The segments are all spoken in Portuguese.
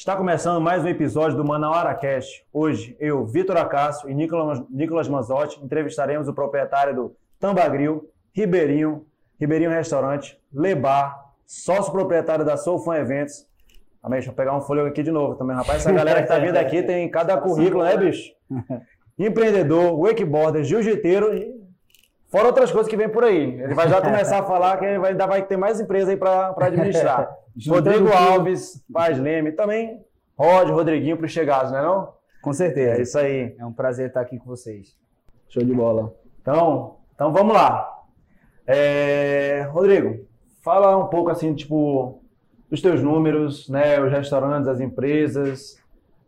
Está começando mais um episódio do Manauara Cast. Hoje, eu, Vitor Acácio e Nicolas, Nicolas Manzotti entrevistaremos o proprietário do Tambagril, Ribeirinho, Ribeirinho Restaurante, Lebar, sócio proprietário da Soul Fan Eventos. Também, deixa eu pegar um folhego aqui de novo também, rapaz. Essa galera que tá vindo aqui tem cada currículo, né, bicho? Empreendedor, wakeboarder, jiu-jiteiro, fora outras coisas que vem por aí. Ele vai já começar a falar que ainda vai ter mais empresa aí para administrar. Rodrigo Alves, Paz Leme, também Rod, Rodriguinho para os chegados, né não? Com certeza. É isso aí. É um prazer estar aqui com vocês. Show de bola. Então, então vamos lá. É, Rodrigo, fala um pouco assim, tipo, dos teus números, né? Os restaurantes, as empresas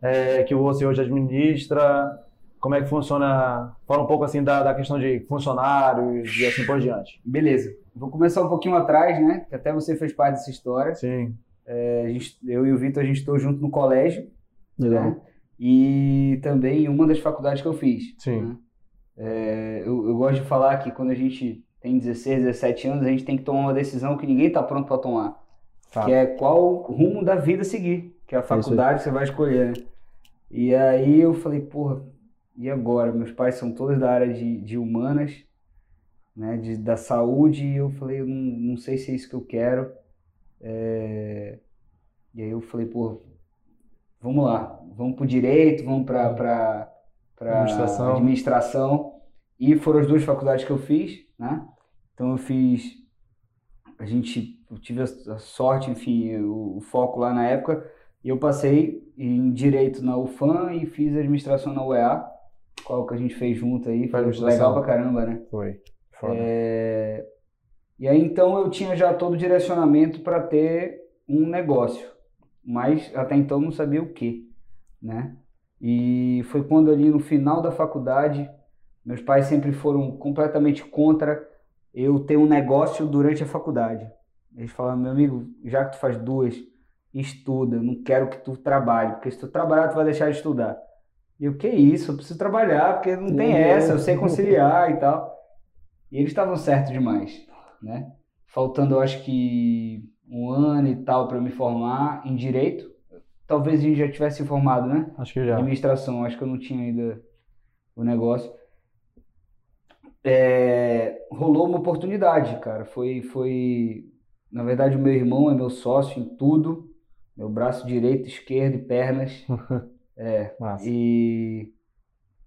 é, que você hoje administra, como é que funciona? Fala um pouco assim da, da questão de funcionários e assim por diante. Beleza. Vou começar um pouquinho atrás, né? Que até você fez parte dessa história. Sim. É, gente, eu e o Vitor, a gente estou junto no colégio. Legal. Né? E também em uma das faculdades que eu fiz. Sim. Né? É, eu, eu, gosto de falar que quando a gente tem 16, 17 anos, a gente tem que tomar uma decisão que ninguém está pronto para tomar. Tá. Que é qual rumo da vida seguir. Que é a faculdade que você vai escolher, né? E aí eu falei, porra, e agora? Meus pais são todos da área de, de humanas né, de, da saúde, e eu falei, eu não, não sei se é isso que eu quero. É... E aí eu falei, pô, vamos lá, vamos para o direito, vamos para administração. administração. E foram as duas faculdades que eu fiz, né? Então eu fiz, a gente, eu tive a, sorte, enfim, o, o foco lá na época, e eu passei em direito na UFAM e fiz administração na UEA, qual que a gente fez junto aí, foi legal pra caramba, né? Foi. É... E aí então eu tinha já todo o direcionamento para ter um negócio, mas até então não sabia o que, né? E foi quando ali no final da faculdade, meus pais sempre foram completamente contra eu ter um negócio durante a faculdade. Eles falaram, meu amigo, já que tu faz duas, estuda, não quero que tu trabalhe, porque se tu trabalhar tu vai deixar de estudar. E o que é isso? Eu preciso trabalhar, porque não tem essa, eu sei conciliar e tal. E eles estavam certos demais, né? Faltando, eu acho que um ano e tal para me formar em direito. Talvez a gente já tivesse formado, né? Acho que já. Administração, acho que eu não tinha ainda o negócio. É, rolou uma oportunidade, cara. Foi, foi, na verdade, o meu irmão é meu sócio em tudo, meu braço direito, esquerdo e pernas. é. Massa. E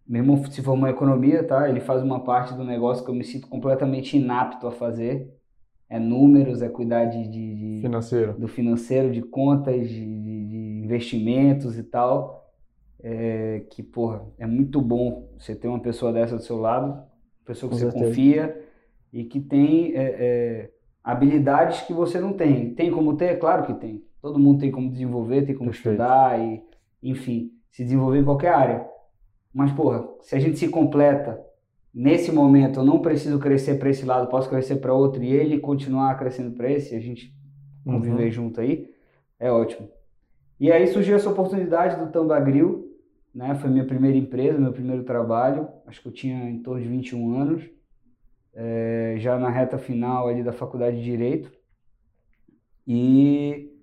meu irmão se formou em economia, tá? Ele faz uma parte do negócio que eu me sinto completamente inapto a fazer. É números, é cuidar de, de, de financeiro. do financeiro, de contas, de, de investimentos e tal. É, que, porra, é muito bom você ter uma pessoa dessa do seu lado, pessoa que Com você certeza. confia e que tem é, é, habilidades que você não tem. Tem como ter? Claro que tem. Todo mundo tem como desenvolver, tem como Perfeito. estudar e, enfim, se desenvolver em qualquer área. Mas, porra, se a gente se completa, nesse momento eu não preciso crescer para esse lado, posso crescer para outro e ele continuar crescendo para esse, a gente conviver uhum. junto aí, é ótimo. E aí surgiu essa oportunidade do Tambagril, né? Foi minha primeira empresa, meu primeiro trabalho. Acho que eu tinha em torno de 21 anos, é, já na reta final ali da faculdade de Direito. E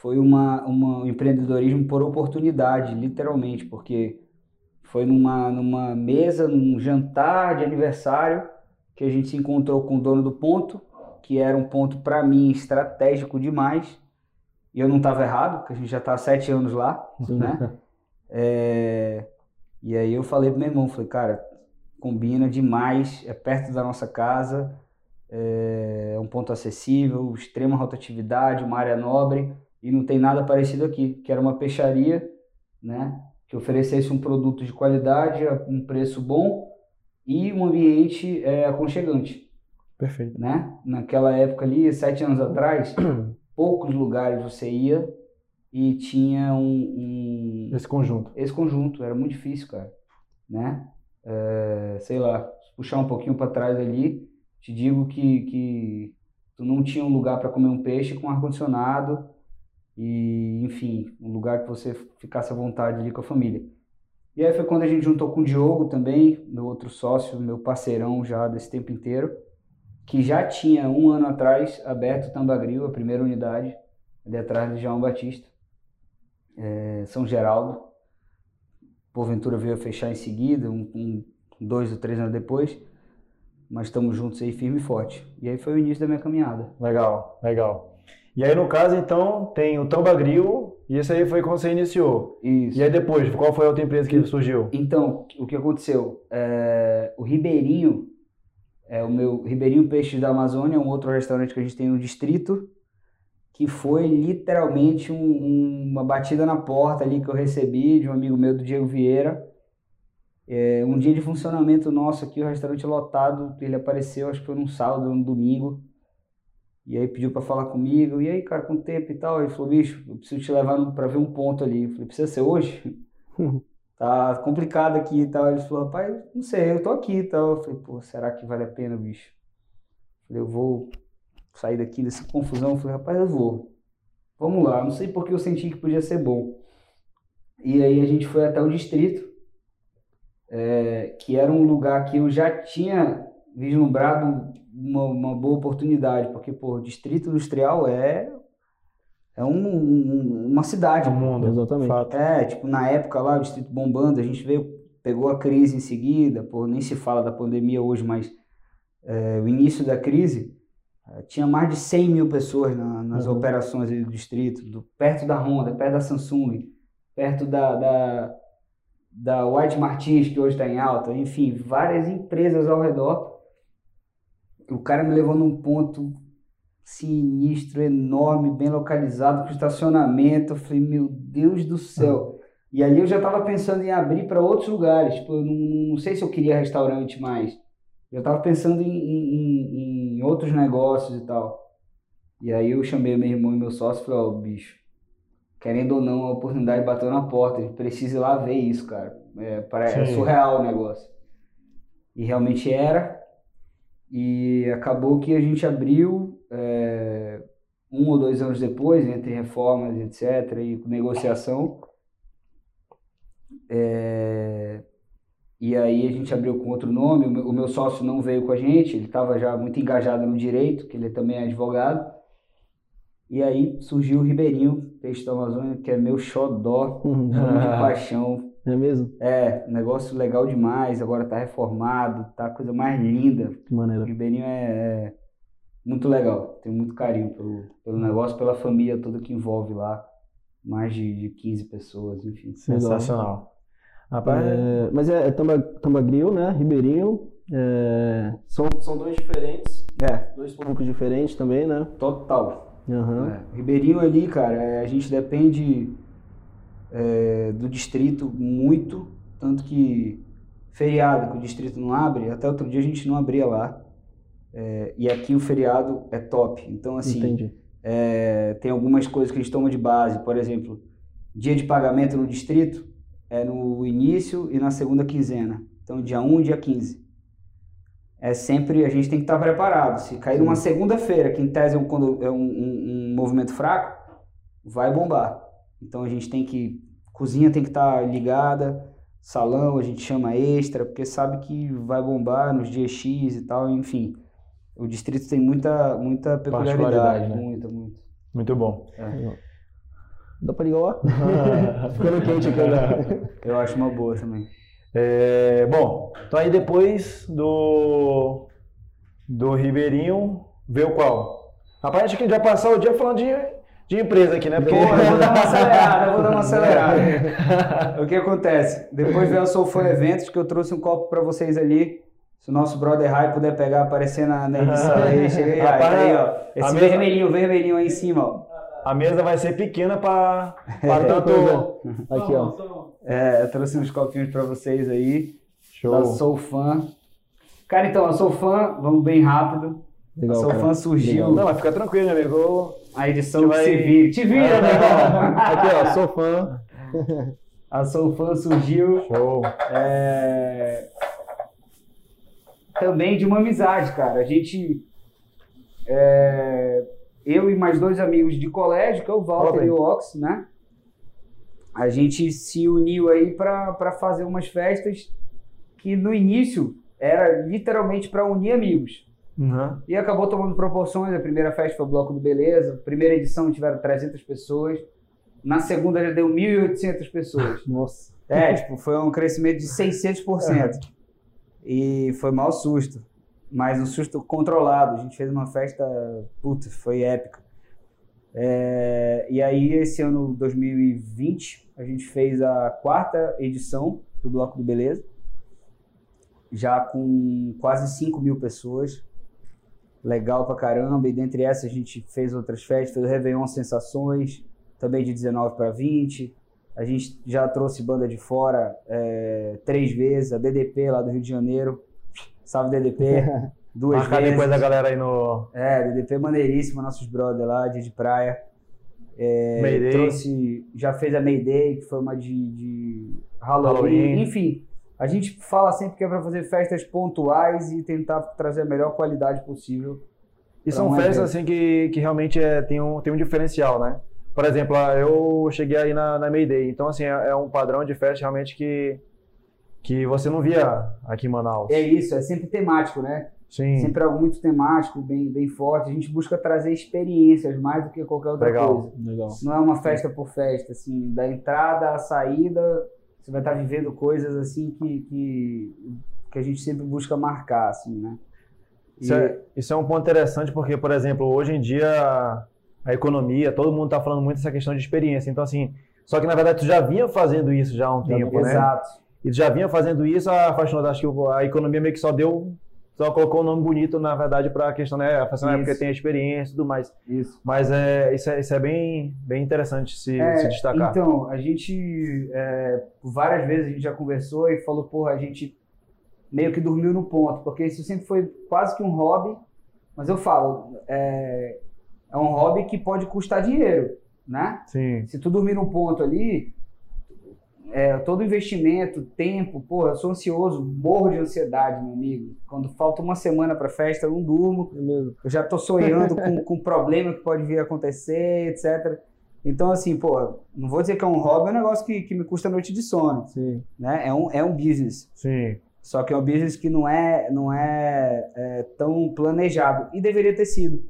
foi uma, uma, um empreendedorismo por oportunidade, literalmente, porque foi numa, numa mesa, num jantar de aniversário, que a gente se encontrou com o dono do ponto, que era um ponto para mim estratégico demais. E eu não estava errado, porque a gente já está há sete anos lá, né? É... E aí eu falei pro meu irmão, falei, cara, combina demais, é perto da nossa casa, é um ponto acessível, extrema rotatividade, uma área nobre, e não tem nada parecido aqui, que era uma peixaria, né? que oferecesse um produto de qualidade, a um preço bom e um ambiente é, aconchegante. Perfeito. Né? Naquela época ali, sete anos atrás, poucos lugares você ia e tinha um, um, Esse conjunto. Esse conjunto, era muito difícil, cara. Né? É, sei lá, puxar um pouquinho para trás ali, te digo que, que tu não tinha um lugar para comer um peixe com ar-condicionado, e, enfim, um lugar que você ficasse à vontade ali com a família. E aí foi quando a gente juntou com o Diogo também, meu outro sócio, meu parceirão já desse tempo inteiro, que já tinha um ano atrás aberto o Tambagril, a primeira unidade, ali atrás de João Batista. é, São Geraldo. Porventura veio a fechar em seguida, um, um, dois ou três anos depois. Mas estamos juntos aí, firme e forte. E aí foi o início da minha caminhada. Legal, legal. E aí, no caso, então, tem o Tambagril, e esse aí foi quando você iniciou. Isso. E aí depois, qual foi a outra empresa que surgiu? Então, o que aconteceu? É, o Ribeirinho, é o meu Ribeirinho Peixes da Amazônia, é um outro restaurante que a gente tem no distrito, que foi literalmente um, um, uma batida na porta ali que eu recebi de um amigo meu, do Diego Vieira. É, um dia de funcionamento nosso aqui, o restaurante lotado, ele apareceu, acho que foi num sábado, num domingo. E aí pediu para falar comigo. E aí, cara, com o tempo e tal, ele falou: bicho, eu preciso te levar para ver um ponto ali. Eu falei: precisa ser hoje? tá complicado aqui e tal. Ele falou: rapaz, não sei, eu tô aqui e tal. Eu falei: pô, será que vale a pena, bicho? Eu falei: eu vou sair daqui dessa confusão. Eu falei: rapaz, eu vou. Vamos lá. Não sei porque eu senti que podia ser bom. E aí a gente foi até o distrito, é, que era um lugar que eu já tinha vislumbrado uma, uma boa oportunidade, porque, pô, o distrito industrial é é um, um, uma cidade. Um mundo, exatamente. Fato. É, tipo, na época lá, o distrito bombando, a gente veio, pegou a crise em seguida, pô, nem se fala da pandemia hoje, mas é, o início da crise, é, tinha mais de 100 mil pessoas na, nas uhum. operações do distrito, do, perto da Honda, perto da Samsung, perto da, da, da White Martins, que hoje está em alta, enfim, várias empresas ao redor o cara me levou num ponto sinistro, enorme, bem localizado, com estacionamento. Eu falei, meu Deus do céu. E ali eu já estava pensando em abrir para outros lugares. Tipo, eu não, não, sei se eu queria restaurante mais. Eu estava pensando em, em, em, outros negócios e tal. E aí eu chamei meu irmão e meu sócio e falei, ó, oh, bicho, querendo ou não, a oportunidade bateu na porta. A gente precisa ir lá ver isso, cara. É, é surreal o negócio. E realmente era. E acabou que a gente abriu é, um ou dois anos depois, entre reformas, etc., e negociação. É, e aí a gente abriu com outro nome. O meu, o meu sócio não veio com a gente, ele estava já muito engajado no direito, que ele também é advogado. E aí surgiu o Ribeirinho, peixe da Amazônia, que é meu xodó, de paixão. É mesmo? É, negócio legal demais, agora tá reformado, tá a coisa mais linda. Que maneira. O Ribeirinho é, é, muito legal, tenho muito carinho pelo, pelo negócio, pela família toda que envolve lá. Mais de, de 15 pessoas, enfim. Sensacional. Rapaz, é, mas é, é Tamba, Tambagril, né? Ribeirinho. É, são, são dois diferentes. É. Dois públicos diferentes também, né? Total. Uhum. É. Ribeirinho ali, cara, é, a gente depende é, do distrito muito, tanto que feriado que o distrito não abre, até outro dia a gente não abria lá. É, e aqui o feriado é top. Então, assim, é, tem algumas coisas que a gente toma de base. Por exemplo, dia de pagamento no distrito é no início e na segunda quinzena. Então, dia 1 e dia 15. É sempre, a gente tem que estar preparado. Se cair numa segunda-feira, que em tese é, um, é um, um, um movimento fraco, vai bombar. Então a gente tem que. Cozinha tem que estar tá ligada, salão a gente chama extra, porque sabe que vai bombar nos dias X e tal, enfim. O distrito tem muita, muita peculiaridade. Né? Muita, muito. Muito bom. É. Dá pra ligar lá? Ficando quente aqui agora. Eu acho uma boa também. É, bom, então aí depois do, do Ribeirinho, veio qual? Rapaz, acho que já passou o dia falando de de empresa aqui, né? Porque... Eu vou dar uma acelerada, eu vou dar uma acelerada. o que acontece? Depois veio a Soulfun Eventos, que eu trouxe um copo para vocês ali. Se o nosso brother Rai puder pegar, aparecer na, na edição aí, cheguei aí, aí, ó. Esse mesa... vermelhinho, vermelhinho aí em cima, ó. A mesa vai ser pequena para tanto... Aqui, ó. É, eu trouxe uns copinhos para vocês aí. Show. Da Sou Fã. Cara, então, eu sou fã, vamos bem rápido. Legal, a Sou Fã surgiu. Legal. Não, mas fica tranquilo, meu amigo. A edição vai... se vira. Te vira, né, irmão? Aqui, ó, sou fã. A Sou Fã surgiu. Show. É... Também de uma amizade, cara. A gente. É... Eu e mais dois amigos de colégio, que é o Walter e o Ox, né? A gente se uniu aí para fazer umas festas que no início era literalmente para unir amigos. Uhum. E acabou tomando proporções. A primeira festa foi o Bloco do Beleza. Primeira edição tiveram 300 pessoas. Na segunda já deu 1.800 pessoas. Nossa. É, tipo, foi um crescimento de 600%. E foi mau susto. Mas um susto controlado. A gente fez uma festa, puta, foi épica. É, e aí, esse ano 2020, a gente fez a quarta edição do Bloco do Beleza. Já com quase 5 mil pessoas. Legal pra caramba. E dentre essas, a gente fez outras festas. Fez o Réveillon Sensações, também de 19 para 20. A gente já trouxe banda de fora é, três vezes, a DDP lá do Rio de Janeiro. Salve DDP. Duas Marcar vezes. depois a galera aí no É, DDP maneiríssimo, nossos brother lá, dia de praia. É, Mayday. Trouxe, já fez a Mayday, que foi uma de, de Halloween. Halloween. Enfim, a gente fala sempre que é para fazer festas pontuais e tentar trazer a melhor qualidade possível. E são um festas assim que, que realmente é, tem, um, tem um diferencial, né? Por exemplo, ah, eu cheguei aí na, na Mayday, então assim, é, é um padrão de festa realmente que, que você não via aqui em Manaus. É isso, é sempre temático, né? Sim, Sempre algo muito temático, bem, bem forte. A gente busca trazer experiências mais do que qualquer outra Legal. coisa. Legal. Não é uma festa por festa, assim, da entrada à saída, você vai estar vivendo coisas assim que, que, que a gente sempre busca marcar, assim, né? E- Isso é, isso é um ponto interessante porque, por exemplo, hoje em dia a economia, todo mundo está falando muito dessa questão de experiência. Então, assim, só que na verdade tu já vinha fazendo isso já há um Já tempo, né? Exato. E tu já vinha fazendo isso, a acho que a economia meio que só deu, só colocou o nome bonito, na verdade, para a questão, né? A é porque tem experiência e tudo mais. Isso. Mas é, isso, é, isso é bem, bem interessante se, É, se destacar. Então, a gente, é, várias vezes a gente já conversou e falou, porra, a gente meio que dormiu no ponto, porque isso sempre foi quase que um hobby, mas eu falo, é, é um hobby que pode custar dinheiro, né? Sim, Se tu dormir num ponto ali, é, todo investimento, tempo, pô, eu sou ansioso, morro de ansiedade, meu amigo. Quando falta uma semana pra festa, eu não durmo, É eu já tô sonhando com, com problema que pode vir a acontecer, etc. Então, assim, pô, não vou dizer que é um hobby, é um negócio que, que me custa noite de sono, Sim. né? É um, é um business. sim. Só que é um business que não é, não é, é, tão planejado. E deveria ter sido.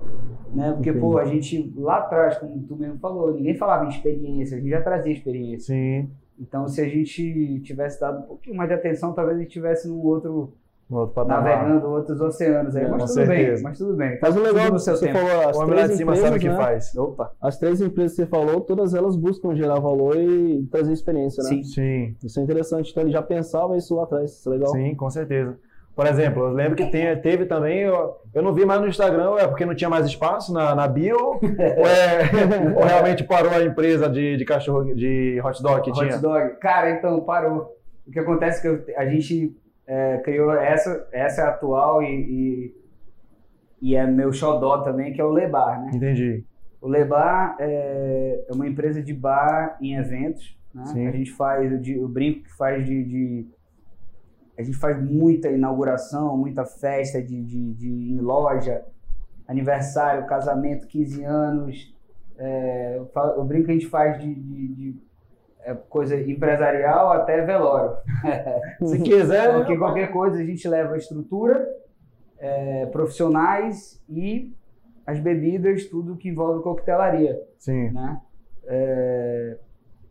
Né? Porque, Entendi. pô, a gente lá atrás, como tu mesmo falou, ninguém falava em experiência, a gente já trazia experiência. Sim. Então, se a gente tivesse dado um pouquinho mais de atenção, talvez a gente estivesse num outro, No outro patamar. navegando outros oceanos aí. É, mas tudo bem, mas tudo bem. Mas o legal, no seu você tempo. falou as O homem lá de três cima empresas, sabe o que né? faz. Opa, As três empresas que você falou, todas elas buscam gerar valor e trazer experiência, né? sim. Sim. Isso é interessante. Então ele já pensava isso lá atrás. Isso é legal. Sim, com certeza. Por exemplo, eu lembro que tem, teve também, eu, eu não vi mais no Instagram, é porque não tinha mais espaço na, na bio, ou, é, ou realmente parou a empresa de, de cachorro, de hot dog que Hot tinha? dog. Cara, então, parou. O que acontece é que eu- a gente é, criou essa, essa é a atual e, e, e é meu xodó também, que é o Lebar, né? Entendi. O Lebar é, é uma empresa de bar em eventos. Né? Sim. A gente faz, o brinco que faz de, de- A gente faz muita inauguração, muita festa de, de, de- em loja, aniversário, casamento, 15 anos. É, eu brinco que a gente faz de, de- de, é, coisa empresarial até velório. Se quiser, Porque qualquer coisa a gente leva a estrutura, é, profissionais e as bebidas, tudo que envolve coquetelaria, sim, né? É,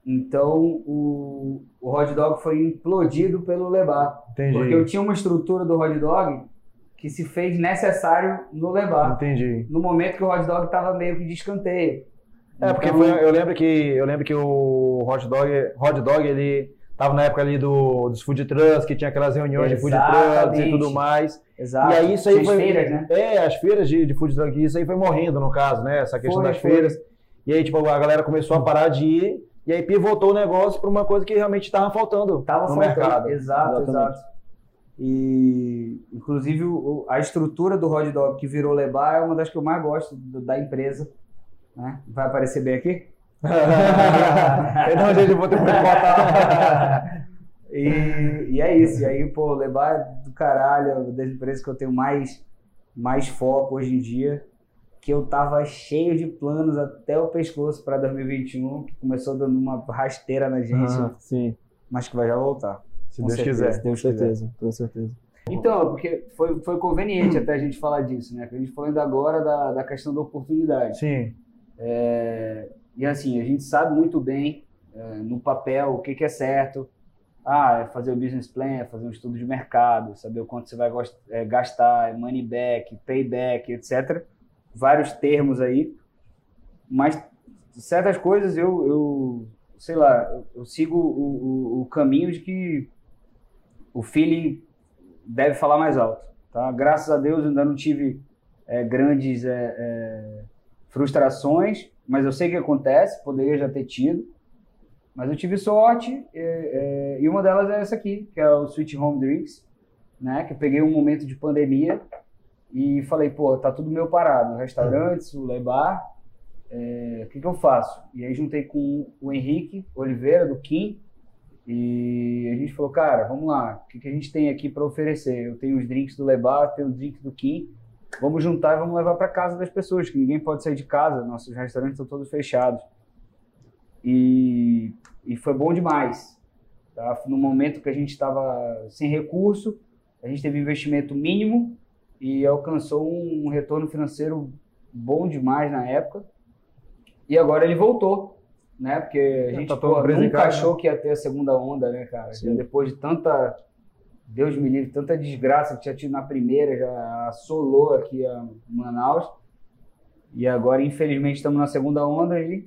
então o, o hot dog foi implodido pelo Lebar, porque eu entendi. tinha uma estrutura do hot dog que se fez necessário no Lebar, Entendi. no momento que o hot dog estava meio que de escanteio. É, porque Então, foi- eu lembro que eu lembro que o hot dog, hot dog ele tava na época ali do, dos food trucks, que tinha aquelas reuniões de food trucks e tudo mais. Exato. E aí isso aí as foi feiras, né? É, as feiras de, de food truck, isso aí foi morrendo no caso, né? Essa questão Foi, das foi. feiras. E aí tipo a galera começou a parar de ir e aí pivotou o negócio para uma coisa que realmente estava faltando Tava no faltando. mercado. Exato, Exatamente. exato. E, inclusive, o- a estrutura do hot dog que virou Lebar é uma das que eu mais gosto do- da empresa. Né? Vai aparecer bem aqui? então, gente, eu vou ter que botar. E, e é isso. E aí, pô, Lebar é do caralho, é uma das empresas que eu tenho mais, mais foco hoje em dia. Que eu tava cheio de planos até o pescoço para 2021, que começou dando uma rasteira na gente, Aham. Sim, mas que vai já voltar. Se Com Deus certeza. quiser. Se Deus com quiser. certeza, com certeza. Então, porque foi, foi conveniente até a gente falar disso, né? Que a gente falou ainda agora da, da questão da oportunidade. Sim, E assim, a gente sabe muito bem é, no papel o que, que é certo. Ah, é fazer o business plan, é fazer um estudo de mercado, saber o quanto você vai é, gastar, é money back, payback, etc. Vários termos aí. Mas certas coisas eu, eu sei lá, eu, eu sigo o, o, o caminho de que o feeling deve falar mais alto. Tá? Graças a Deus ainda não tive é, grandes é, é, frustrações, mas eu sei que acontece, poderia já ter tido. Mas eu tive sorte é, é, e uma delas é essa aqui, que é o Sweet Home Drinks, né? Que eu peguei um momento de pandemia e falei, pô, tá tudo meio parado, restaurantes, o Lebar, é, o que, que eu faço? E aí juntei com o Henrique Oliveira, do Kim, e a gente falou, cara, vamos lá, o que, que a gente tem aqui para oferecer? Eu tenho os drinks do Lebar, tenho os drinks do Kim, vamos juntar e vamos levar para casa das pessoas, que ninguém pode sair de casa, nossos restaurantes estão todos fechados. E, e foi bom demais. Tá? No momento que a gente estava sem recurso, a gente teve investimento mínimo e alcançou um retorno financeiro bom demais na época. E agora ele voltou, né? Porque a gente tá pô, nunca achou né? que ia ter a segunda onda, né, cara? Depois de tanta, Deus me livre, tanta desgraça que tinha tido na primeira, já assolou aqui a Manaus. E agora, infelizmente, estamos na segunda onda e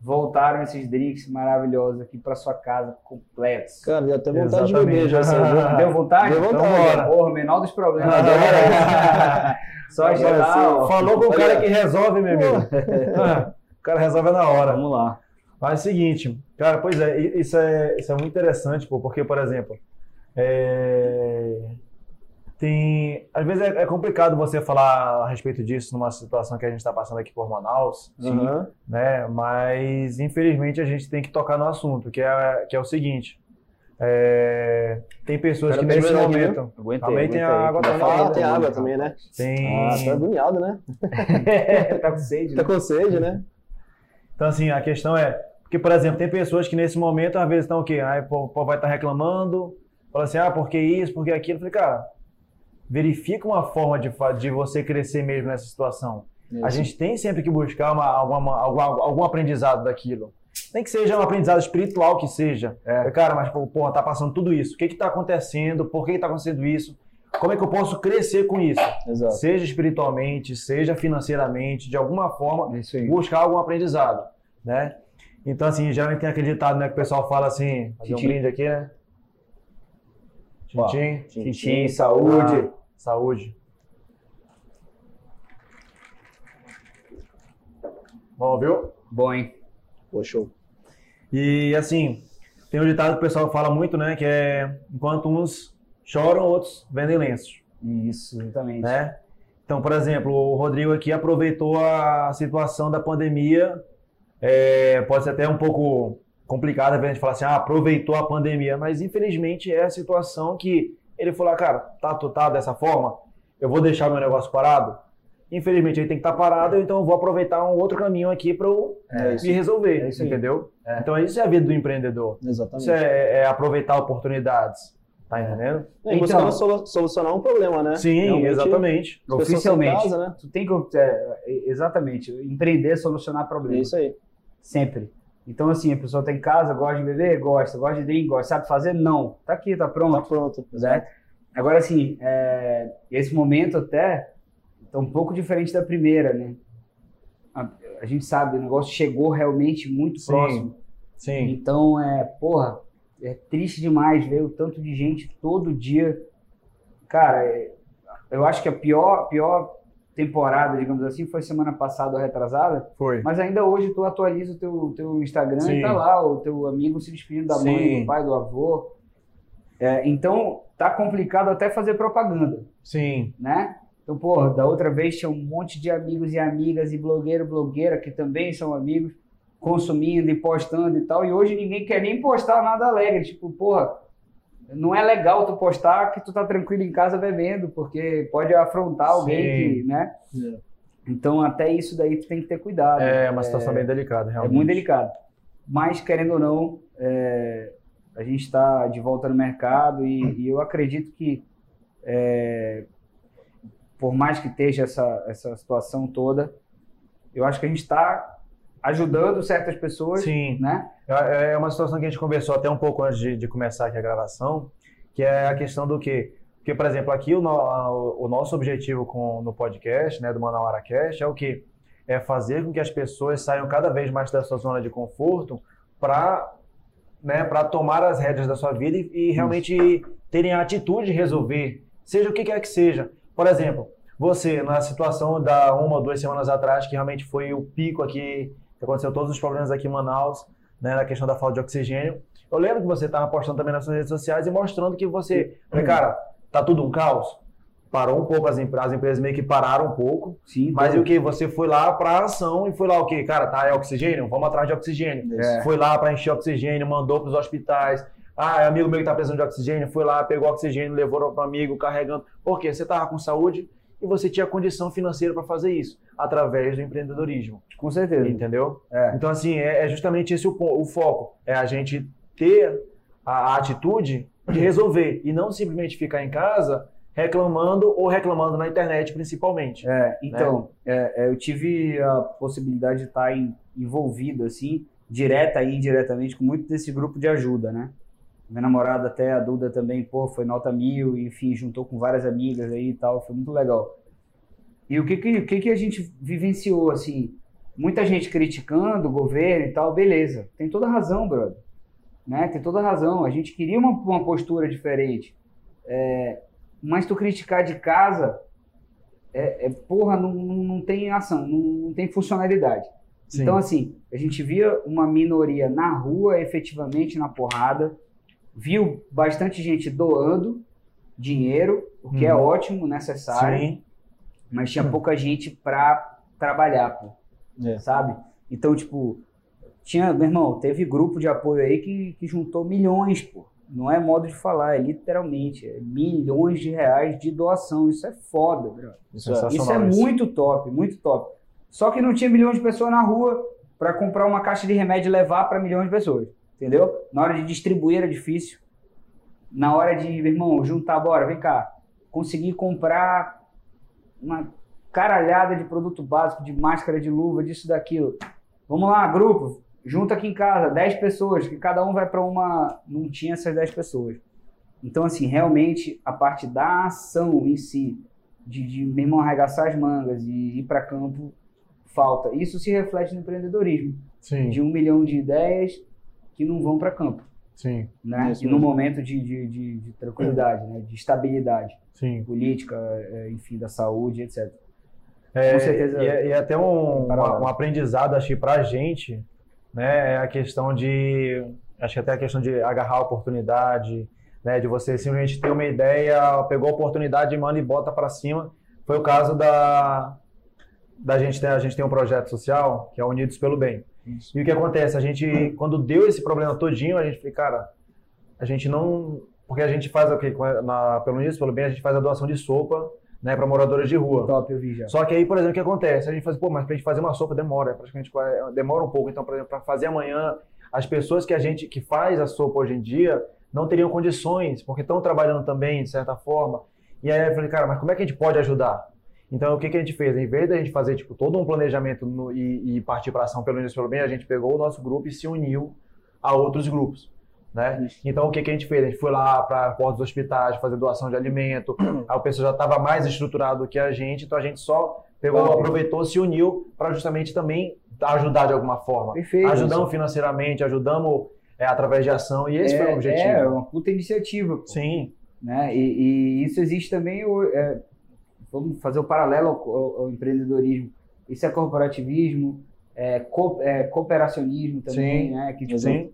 voltaram esses drinks maravilhosos aqui para sua casa, completos. Cara, já até vontade Exatamente. de beber, já, já. Deu vontade? Deu vontade. Então, porra, menor dos problemas. Só geral. Falou com o cara que resolve, meu amigo. O cara resolve na hora. Vamos lá. Mas é o seguinte, cara, pois é, isso é, isso é muito interessante, pô, porque, por exemplo, é, tem. Às vezes é, é, complicado você falar a respeito disso numa situação que a gente está passando aqui por Manaus, uhum. né? Mas infelizmente a gente tem que tocar no assunto, que é, que é o seguinte. É, tem pessoas que nesse momento. Né? Aguentei, também tem água também. Ah, tem água também, né? Tem. Ah, tá agoniado, né? tá com sede. Tá né? com sede, né? Então, assim, a questão é, porque, por exemplo, tem pessoas que nesse momento, às vezes, estão o quê? Aí o povo vai estar reclamando, fala assim, ah, por que isso, por que aquilo? Eu falei, cara, verifica uma forma de, de você crescer mesmo nessa situação. Isso. A gente tem sempre que buscar uma, alguma, algum, algum aprendizado daquilo. Nem que seja um aprendizado espiritual que seja. É. Cara, mas, porra, tá passando tudo isso. O que que tá acontecendo? Por que que tá acontecendo isso? Como é que eu posso crescer com isso? Exato. Seja espiritualmente, seja financeiramente, de alguma forma, buscar algum aprendizado, né? Então, assim, geralmente tem acreditado, né, que o pessoal fala assim, fazer um brinde aqui, né? Tintim, tintim, saúde. Ah, saúde. Bom, viu? Bom, hein? Pô, show. E, assim, tem um ditado que o pessoal fala muito, né, que é enquanto uns choram, outros vendem lenços. Isso, exatamente. Né? Então, por exemplo, o Rodrigo aqui aproveitou a situação da pandemia. É, pode ser até um pouco complicado a gente falar assim, ah, aproveitou a pandemia, mas infelizmente é a situação que ele falou, ah, cara, tá, tá dessa forma, eu vou deixar meu negócio parado. Infelizmente ele tem que estar tá parado, então eu vou aproveitar um outro caminho aqui para eu é me resolver, é entendeu? É. Então isso é a vida do empreendedor. Exatamente. Isso é, é aproveitar oportunidades. Tá entendendo? É, então, você solucionar um problema, né? Sim, Realmente, exatamente. Oficialmente. Casa, né? Tu tem que. É, exatamente. Empreender, solucionar problemas. É isso aí. Sempre. Então, assim, a pessoa tem casa, gosta de beber? Gosta. Gosta de drink? Gosta. Sabe fazer? Não. Tá aqui, tá pronto. Tá pronto. Certo? Agora, assim, é, esse momento até tá um pouco diferente da primeira, né? A, a gente sabe, o negócio chegou realmente muito Sim. próximo. Sim. Então, é, porra, é triste demais ver o tanto de gente todo dia. Cara, é, eu acho que a pior, pior temporada, digamos assim, foi semana passada ou retrasada. Foi. Mas ainda hoje tu atualiza o teu, teu Instagram Sim. e tá lá o teu amigo se despedindo da Sim. mãe, do pai, do avô. É, então, tá complicado até fazer propaganda. Sim. Né? Então, porra, da outra vez tinha um monte de amigos e amigas e blogueiro, blogueira que também são amigos consumindo e postando e tal. E hoje ninguém quer nem postar nada alegre. Tipo, porra, não é legal tu postar que tu tá tranquilo em casa bebendo, porque pode afrontar alguém que, né? É. Então, até isso daí tu tem que ter cuidado. É uma situação é, bem delicada, realmente. É muito delicado. Mas, querendo ou não, é, a gente está de volta no mercado e, e eu acredito que, é, por mais que esteja essa, essa situação toda, eu acho que a gente está ajudando certas pessoas, Sim. né? É é uma situação que a gente conversou até um pouco antes de, de começar aqui a gravação, que é a questão do quê? Porque, por exemplo, aqui o, no- o nosso objetivo com, no podcast, né, do Manauara Cast, é o quê? É fazer com que as pessoas saiam cada vez mais da sua zona de conforto para né, tomar as rédeas da sua vida e, e realmente terem a atitude de resolver, seja o que quer que seja. Por exemplo, você, na situação da uma ou duas semanas atrás, que realmente foi o pico aqui, que aconteceu todos os problemas aqui em Manaus, né, na questão da falta de oxigênio. Eu lembro que você estava postando também nas suas redes sociais e mostrando que você, falei, cara, tá tudo um caos. Parou um pouco, as, empre- as empresas meio que pararam um pouco, Sim. mas o que? Você foi lá para ação e foi lá o quê? Cara, tá, é oxigênio? Vamos atrás de oxigênio. É. Foi lá para encher oxigênio, mandou para os hospitais. Ah, é amigo meu que tá precisando de oxigênio, foi lá, pegou oxigênio, levou para amigo, carregando. Por quê? Você tava com saúde e você tinha condição financeira para fazer isso, através do empreendedorismo. Com certeza. Entendeu? É. Então, assim, é, é justamente esse o, o foco. É a gente ter a, a atitude de resolver e não simplesmente ficar em casa reclamando ou reclamando na internet, principalmente. É, então, é, é, eu tive a possibilidade de estar envolvido, assim, direta e indiretamente, com muito desse grupo de ajuda, né? Minha namorada até, a Duda também, pô, foi nota mil, enfim, juntou com várias amigas aí e tal, foi muito legal. E o que que, o que que a gente vivenciou, assim, muita gente criticando o governo e tal, beleza, tem toda razão, brother, né? Tem toda razão, a gente queria uma, uma postura diferente, é, mas tu criticar de casa, é, é, porra, não, não, tem ação, não, não tem funcionalidade. Sim. Então, assim, a gente via uma minoria na rua, efetivamente na porrada, viu bastante gente doando dinheiro, o que é Uhum. ótimo, necessário, Sim. mas tinha pouca gente pra trabalhar, pô, É. sabe? Então, tipo, tinha, meu irmão, teve grupo de apoio aí que, que juntou milhões, pô. Não é modo de falar, é literalmente, é milhões de reais de doação. Isso é foda, bro. Isso é Sensacional muito top, muito top. Só que não tinha milhões de pessoas na rua para comprar uma caixa de remédio e levar para milhões de pessoas. Entendeu? Na hora de distribuir era difícil. Na hora de, meu irmão, juntar, bora, vem cá. Conseguir comprar uma caralhada de produto básico, de máscara, de luva, disso, daquilo. Vamos lá, grupo, junta aqui em casa, 10 pessoas, que cada um vai para uma. Não tinha essas 10 pessoas. Então, assim, realmente, a parte da ação em si, de, de meu irmão, arregaçar as mangas e ir para campo, falta. Isso se reflete no empreendedorismo. Sim. De um milhão de ideias que não vão para campo. Sim. Né? E no mesmo. momento de, de, de, de tranquilidade, né? de estabilidade Sim. política, eh, enfim, da saúde, etc. É, Com certeza. E é, e é até um, uma- um aprendizado, acho que pra gente, né, é a questão de, acho que até a questão de agarrar a oportunidade, né, de você simplesmente ter uma ideia, pegou a oportunidade, manda e bota pra cima. Foi o caso da, da gente, ter- a gente tem um projeto social, que é Unidos pelo Bem. Isso. E o que acontece? A gente, quando deu esse problema todinho, a gente falou, cara, a gente não. Porque a gente faz o quê? Na, pelo Unidos pelo Bem, a gente faz a doação de sopa né, para moradores de rua. Top, eu vi já. Só que aí, por exemplo, o que acontece? A gente faz, pô, mas pra gente fazer uma sopa demora, praticamente qua- demora um pouco. Então, por exemplo, para fazer amanhã, as pessoas que a gente que faz a sopa hoje em dia não teriam condições, porque estão trabalhando também, de certa forma. E aí eu falei, cara, mas como é que a gente pode ajudar? Então, o que, que a gente fez? Em vez da gente fazer tipo, todo um planejamento no- e, e partir para ação pelo Unidos pelo Bem, a gente pegou o nosso grupo e se uniu a outros grupos. Né? Isso. Então, o que, que a gente fez? A gente foi lá para portas dos hospitais fazer doação de alimento. Aí o pessoal já estava mais estruturado que a gente, então a gente só pegou, aproveitou, se uniu para justamente também ajudar de alguma forma. Perfeito. Ajudamos financeiramente, ajudamos é, através de ação, e esse é, foi o objetivo. É, uma puta iniciativa. pô. Sim, né? E, e isso existe também, é, vamos fazer o paralelo ao, ao- ao empreendedorismo. Isso é corporativismo, é, co- é cooperacionismo também, Sim. né? Que, tipo, sim.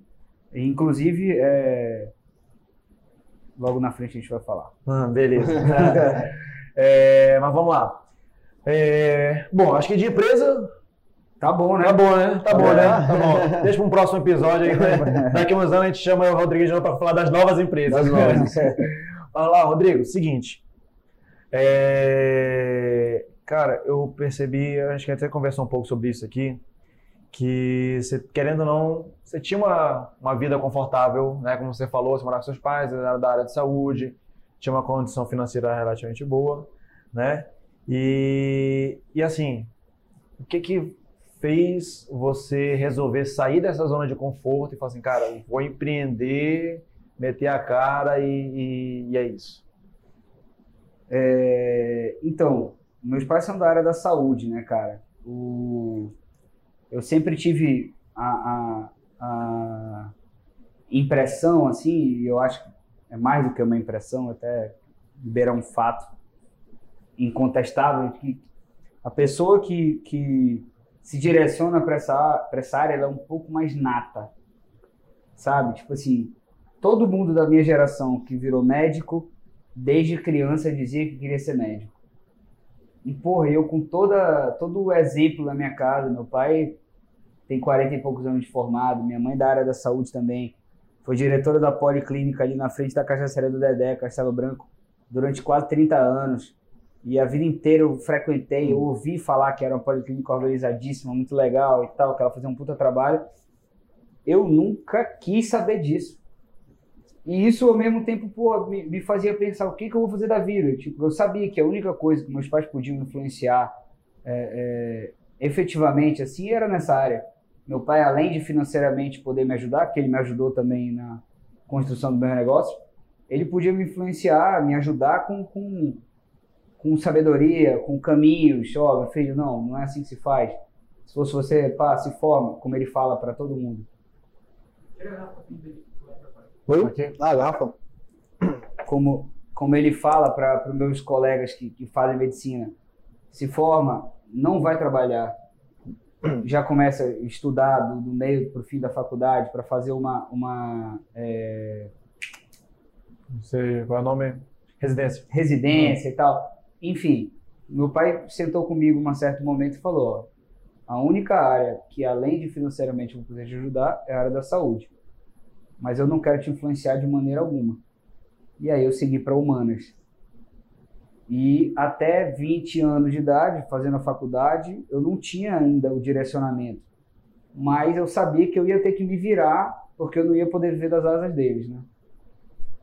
Inclusive, é, logo na frente a gente vai falar. Ah, beleza. É, mas vamos lá. É, bom, acho que de empresa Tá bom, né? tá bom, né? Tá bom, É. né? Tá bom. Deixa para um próximo episódio aí. né? Daqui a uns anos a gente chama o Rodrigo de novo para falar das novas empresas. Das novas. Olha lá, Rodrigo, seguinte. É, Cara, eu percebi, acho que até conversou um pouco sobre isso aqui, que você, querendo ou não, você tinha uma, uma vida confortável, né? Como você falou, você morava com seus pais, era da área de saúde, tinha uma condição financeira relativamente boa, né? E, e assim, o que que fez você resolver sair dessa zona de conforto e falar assim, cara, vou empreender, meter a cara e, e, e é isso? É, então, meus pais são da área da saúde, né, cara? O, eu sempre tive a, a, a impressão, assim, e eu acho que é mais do que uma impressão, até beira um fato incontestável, que a pessoa que, que se direciona para essa, essa área, ela é um pouco mais nata, sabe? Tipo assim, todo mundo da minha geração que virou médico, desde criança dizia que queria ser médico. E, porra, eu com toda, todo o exemplo na minha casa, meu pai tem 40 e poucos anos de formado, minha mãe da área da saúde também, foi diretora da policlínica ali na frente da cachaçaria do Dedé, Castelo Branco, durante quase 30 anos. E a vida inteira eu frequentei, eu ouvi falar que era uma policlínica organizadíssima, muito legal e tal, que ela fazia um puta trabalho. Eu nunca quis saber disso. E isso, ao mesmo tempo, pô, me, me fazia pensar o que, que eu vou fazer da vida. Tipo, eu sabia que a única coisa que meus pais podiam influenciar é, é, efetivamente assim era nessa área. Meu pai, além de financeiramente poder me ajudar, que ele me ajudou também na construção do meu negócio, ele podia me influenciar, me ajudar com, com, com sabedoria, com caminhos. Ó, oh, meu filho, não, não é assim que se faz. Se fosse você, pá, se forma, como ele fala para todo mundo. Oi? Aqui. Ah, garrafa. Como, como ele fala para os meus colegas que, que fazem medicina, se forma, não vai trabalhar, já começa a estudar do, do meio para o fim da faculdade para fazer uma, uma é... não sei qual é o nome, residência, residência e tal. Enfim, meu pai sentou comigo um certo momento e falou: ó, a única área que além de financeiramente eu vou poder te ajudar é a área da saúde mas eu não quero te influenciar de maneira alguma. E aí eu segui para humanas. E até 20 anos de idade, fazendo a faculdade, eu não tinha ainda o direcionamento. Mas eu sabia que eu ia ter que me virar, porque eu não ia poder viver das asas deles, né?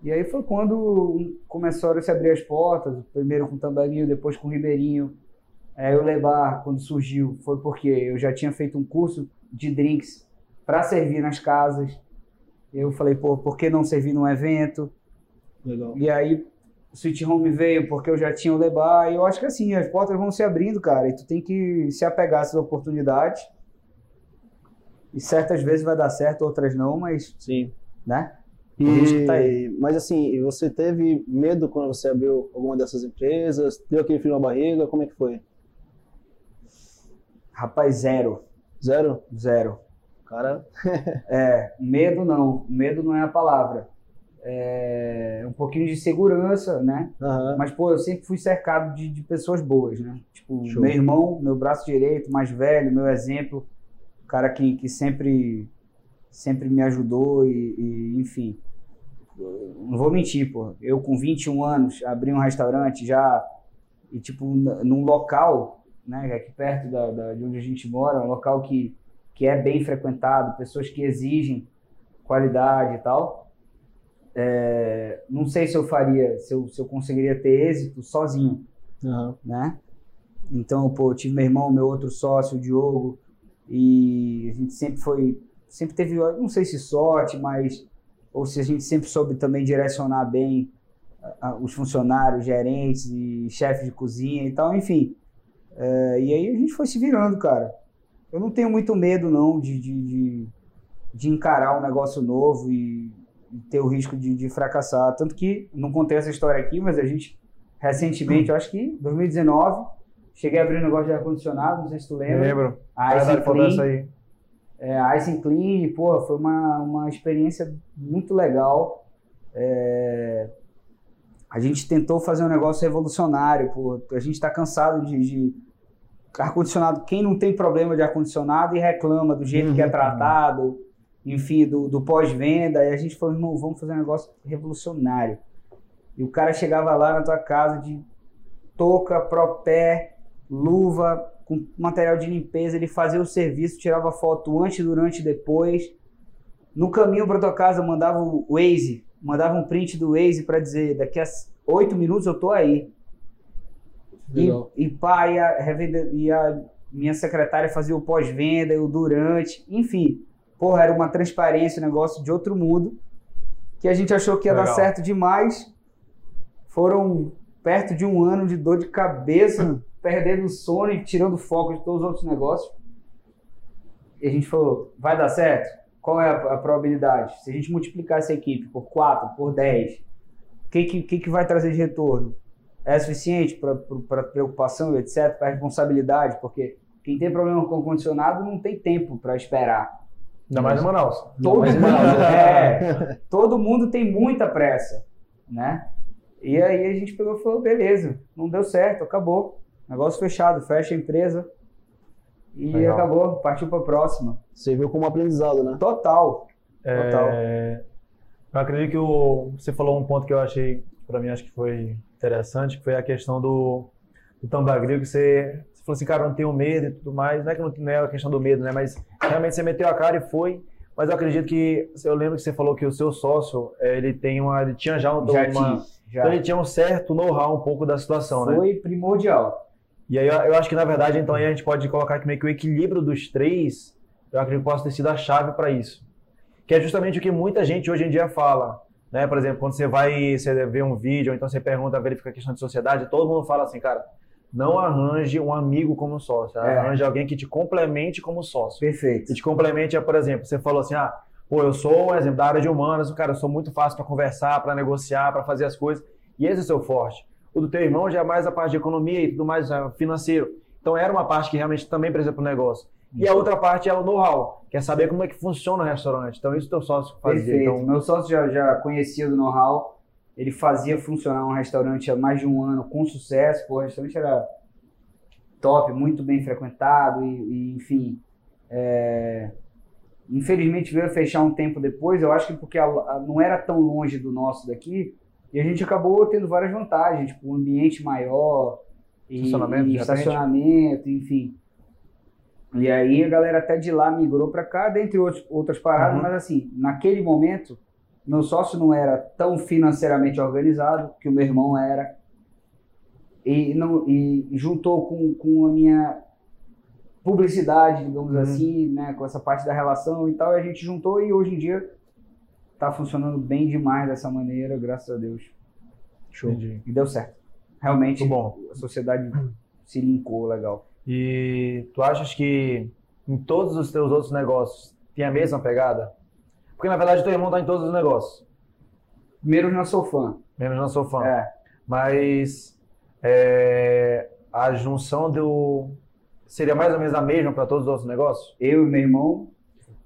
E aí foi quando começaram a se abrir as portas, primeiro com o Tambarinho, depois com o Ribeirinho. É, o Lebar, quando surgiu, foi porque eu já tinha feito um curso de drinks para servir nas casas. Eu falei, pô, por que não servir num evento? Legal. E aí o Sweet Home veio porque eu já tinha o Lebar. E eu acho que assim, as portas vão se abrindo, cara. E tu tem que se apegar a essas oportunidades. E certas vezes vai dar certo, outras não, mas. Sim. Né? E, tá mas assim, você teve medo quando você abriu alguma dessas empresas? Deu aquele frio na barriga? Como é que foi? Rapaz, zero. Zero? Zero. Cara. é, medo não. Medo não é a palavra. É um pouquinho de segurança, né? Uhum. Mas, pô, eu sempre fui cercado de, de pessoas boas, né? Tipo, Show. meu irmão, meu braço direito, mais velho, meu exemplo, cara que, que sempre, sempre me ajudou e, e, enfim. Não vou mentir, pô. Eu com 21 anos abri um restaurante já e, tipo, num local, né? Aqui perto da, da de onde a gente mora, um local que que é bem frequentado, pessoas que exigem qualidade e tal. É, não sei se eu faria, se eu, se eu conseguiria ter êxito sozinho, uhum. né? Então, pô, eu tive meu irmão, meu outro sócio, o Diogo, e a gente sempre foi, sempre teve, não sei se sorte, mas ou se a gente sempre soube também direcionar bem os funcionários, gerentes e chefes de cozinha e tal, enfim. É, e aí a gente foi se virando, cara eu não tenho muito medo, não, de, de, de, de encarar um negócio novo e, e ter o risco de, de, fracassar. Tanto que, não contei essa história aqui, mas a gente, recentemente, eu acho que 2019, cheguei a abrir um negócio de ar-condicionado, não sei se tu lembra. Lembro. A Ice Clean. Aí. É, Ice Clean, pô, foi uma, uma experiência muito legal. É, a gente tentou fazer um negócio revolucionário, pô. A gente está cansado de, de ar-condicionado, quem não tem problema de ar-condicionado e reclama do jeito uhum, que é uhum. tratado, enfim, do, do pós-venda, e a gente falou, irmão, vamos fazer um negócio revolucionário. E o cara chegava lá na tua casa de touca, propé, luva, com material de limpeza, ele fazia o serviço, tirava foto antes, durante e depois. No caminho para tua casa, mandava o Waze, mandava um print do Waze para dizer, daqui a oito minutos eu tô aí. E, e pá, ia, revender, ia minha secretária fazia o pós-venda, o durante, enfim. Porra, era uma transparência, um negócio de outro mundo, que a gente achou que ia Legal. dar certo demais. Foram perto de um ano de dor de cabeça, perdendo sono e tirando foco de todos os outros negócios. E a gente falou, vai dar certo? Qual é a, a probabilidade? Se a gente multiplicar essa equipe por 4, por 10, o que, que, que vai trazer de retorno? É suficiente para preocupação, etc., para responsabilidade? Porque quem tem problema com o condicionado não tem tempo para esperar. Ainda mais em Manaus. Todo, mundo, Manaus. É, todo mundo tem muita pressa, né? E aí a gente pegou e falou, beleza, não deu certo, acabou. Negócio fechado, fecha a empresa e Legal. acabou, partiu para a próxima. Você viu como aprendizado, né? Total. É, Total. Eu acredito que o, você falou um ponto que eu achei, para mim, acho que foi interessante, que foi a questão do, do tambagril, que você, você falou assim, cara, não tenho medo e tudo mais. Não é que não, não é a questão do medo, né? Mas realmente você meteu a cara e foi. Mas eu acredito que, eu lembro que você falou que o seu sócio, é, ele tem uma, ele tinha já, um, já uma, tinha, já. Então ele tinha um certo know-how um pouco da situação, foi né? Foi primordial. E aí eu, eu, acho que na verdade então aí a gente pode colocar que meio que o equilíbrio dos três, eu acredito que possa ter sido a chave para isso. Que é justamente o que muita gente hoje em dia fala, né? Por exemplo, quando você vai, você vê um vídeo, ou então você pergunta, verifica a questão de sociedade, todo mundo fala assim, cara, não arranje um amigo como sócio, é. arranje alguém que te complemente como sócio. Perfeito. Que te complemente, por exemplo, você falou assim, ah, pô, eu sou um exemplo da área de humanas, cara, eu sou muito fácil para conversar, para negociar, para fazer as coisas, e esse é o seu forte. O do teu irmão já é mais a parte de economia e tudo mais é financeiro. Então era uma parte que realmente também precisa para o negócio. E a outra parte é o know-how, que é saber como é que funciona o restaurante. Então isso o teu sócio fazia. Perfeito. Então... Meu sócio já, já conhecia do know-how, ele fazia funcionar um restaurante há mais de um ano com sucesso. Pô, o restaurante era top, muito bem frequentado e, e enfim. É... Infelizmente veio fechar um tempo depois. Eu acho que porque a, a, não era tão longe do nosso daqui, e a gente acabou tendo várias vantagens, tipo, um ambiente maior, e, estacionamento, e estacionamento enfim. E aí a galera até de lá migrou para cá, dentre outros, outras paradas, uhum. mas assim, naquele momento, meu sócio não era tão financeiramente organizado que o meu irmão era. E, não, e juntou com, com a minha publicidade, digamos uhum. assim, né, com essa parte da relação e tal, e a gente juntou e hoje em dia tá funcionando bem demais dessa maneira, graças a Deus. Show. Entendi. E deu certo. Realmente, bom. a sociedade se linkou legal. E tu achas que em todos os teus outros negócios tem a mesma pegada? Porque na verdade teu irmão tá em todos os negócios. Menos não sou fã. Menos não sou fã. É. Mas é, a junção do. Seria mais ou menos a mesma para todos os outros negócios? Eu e meu irmão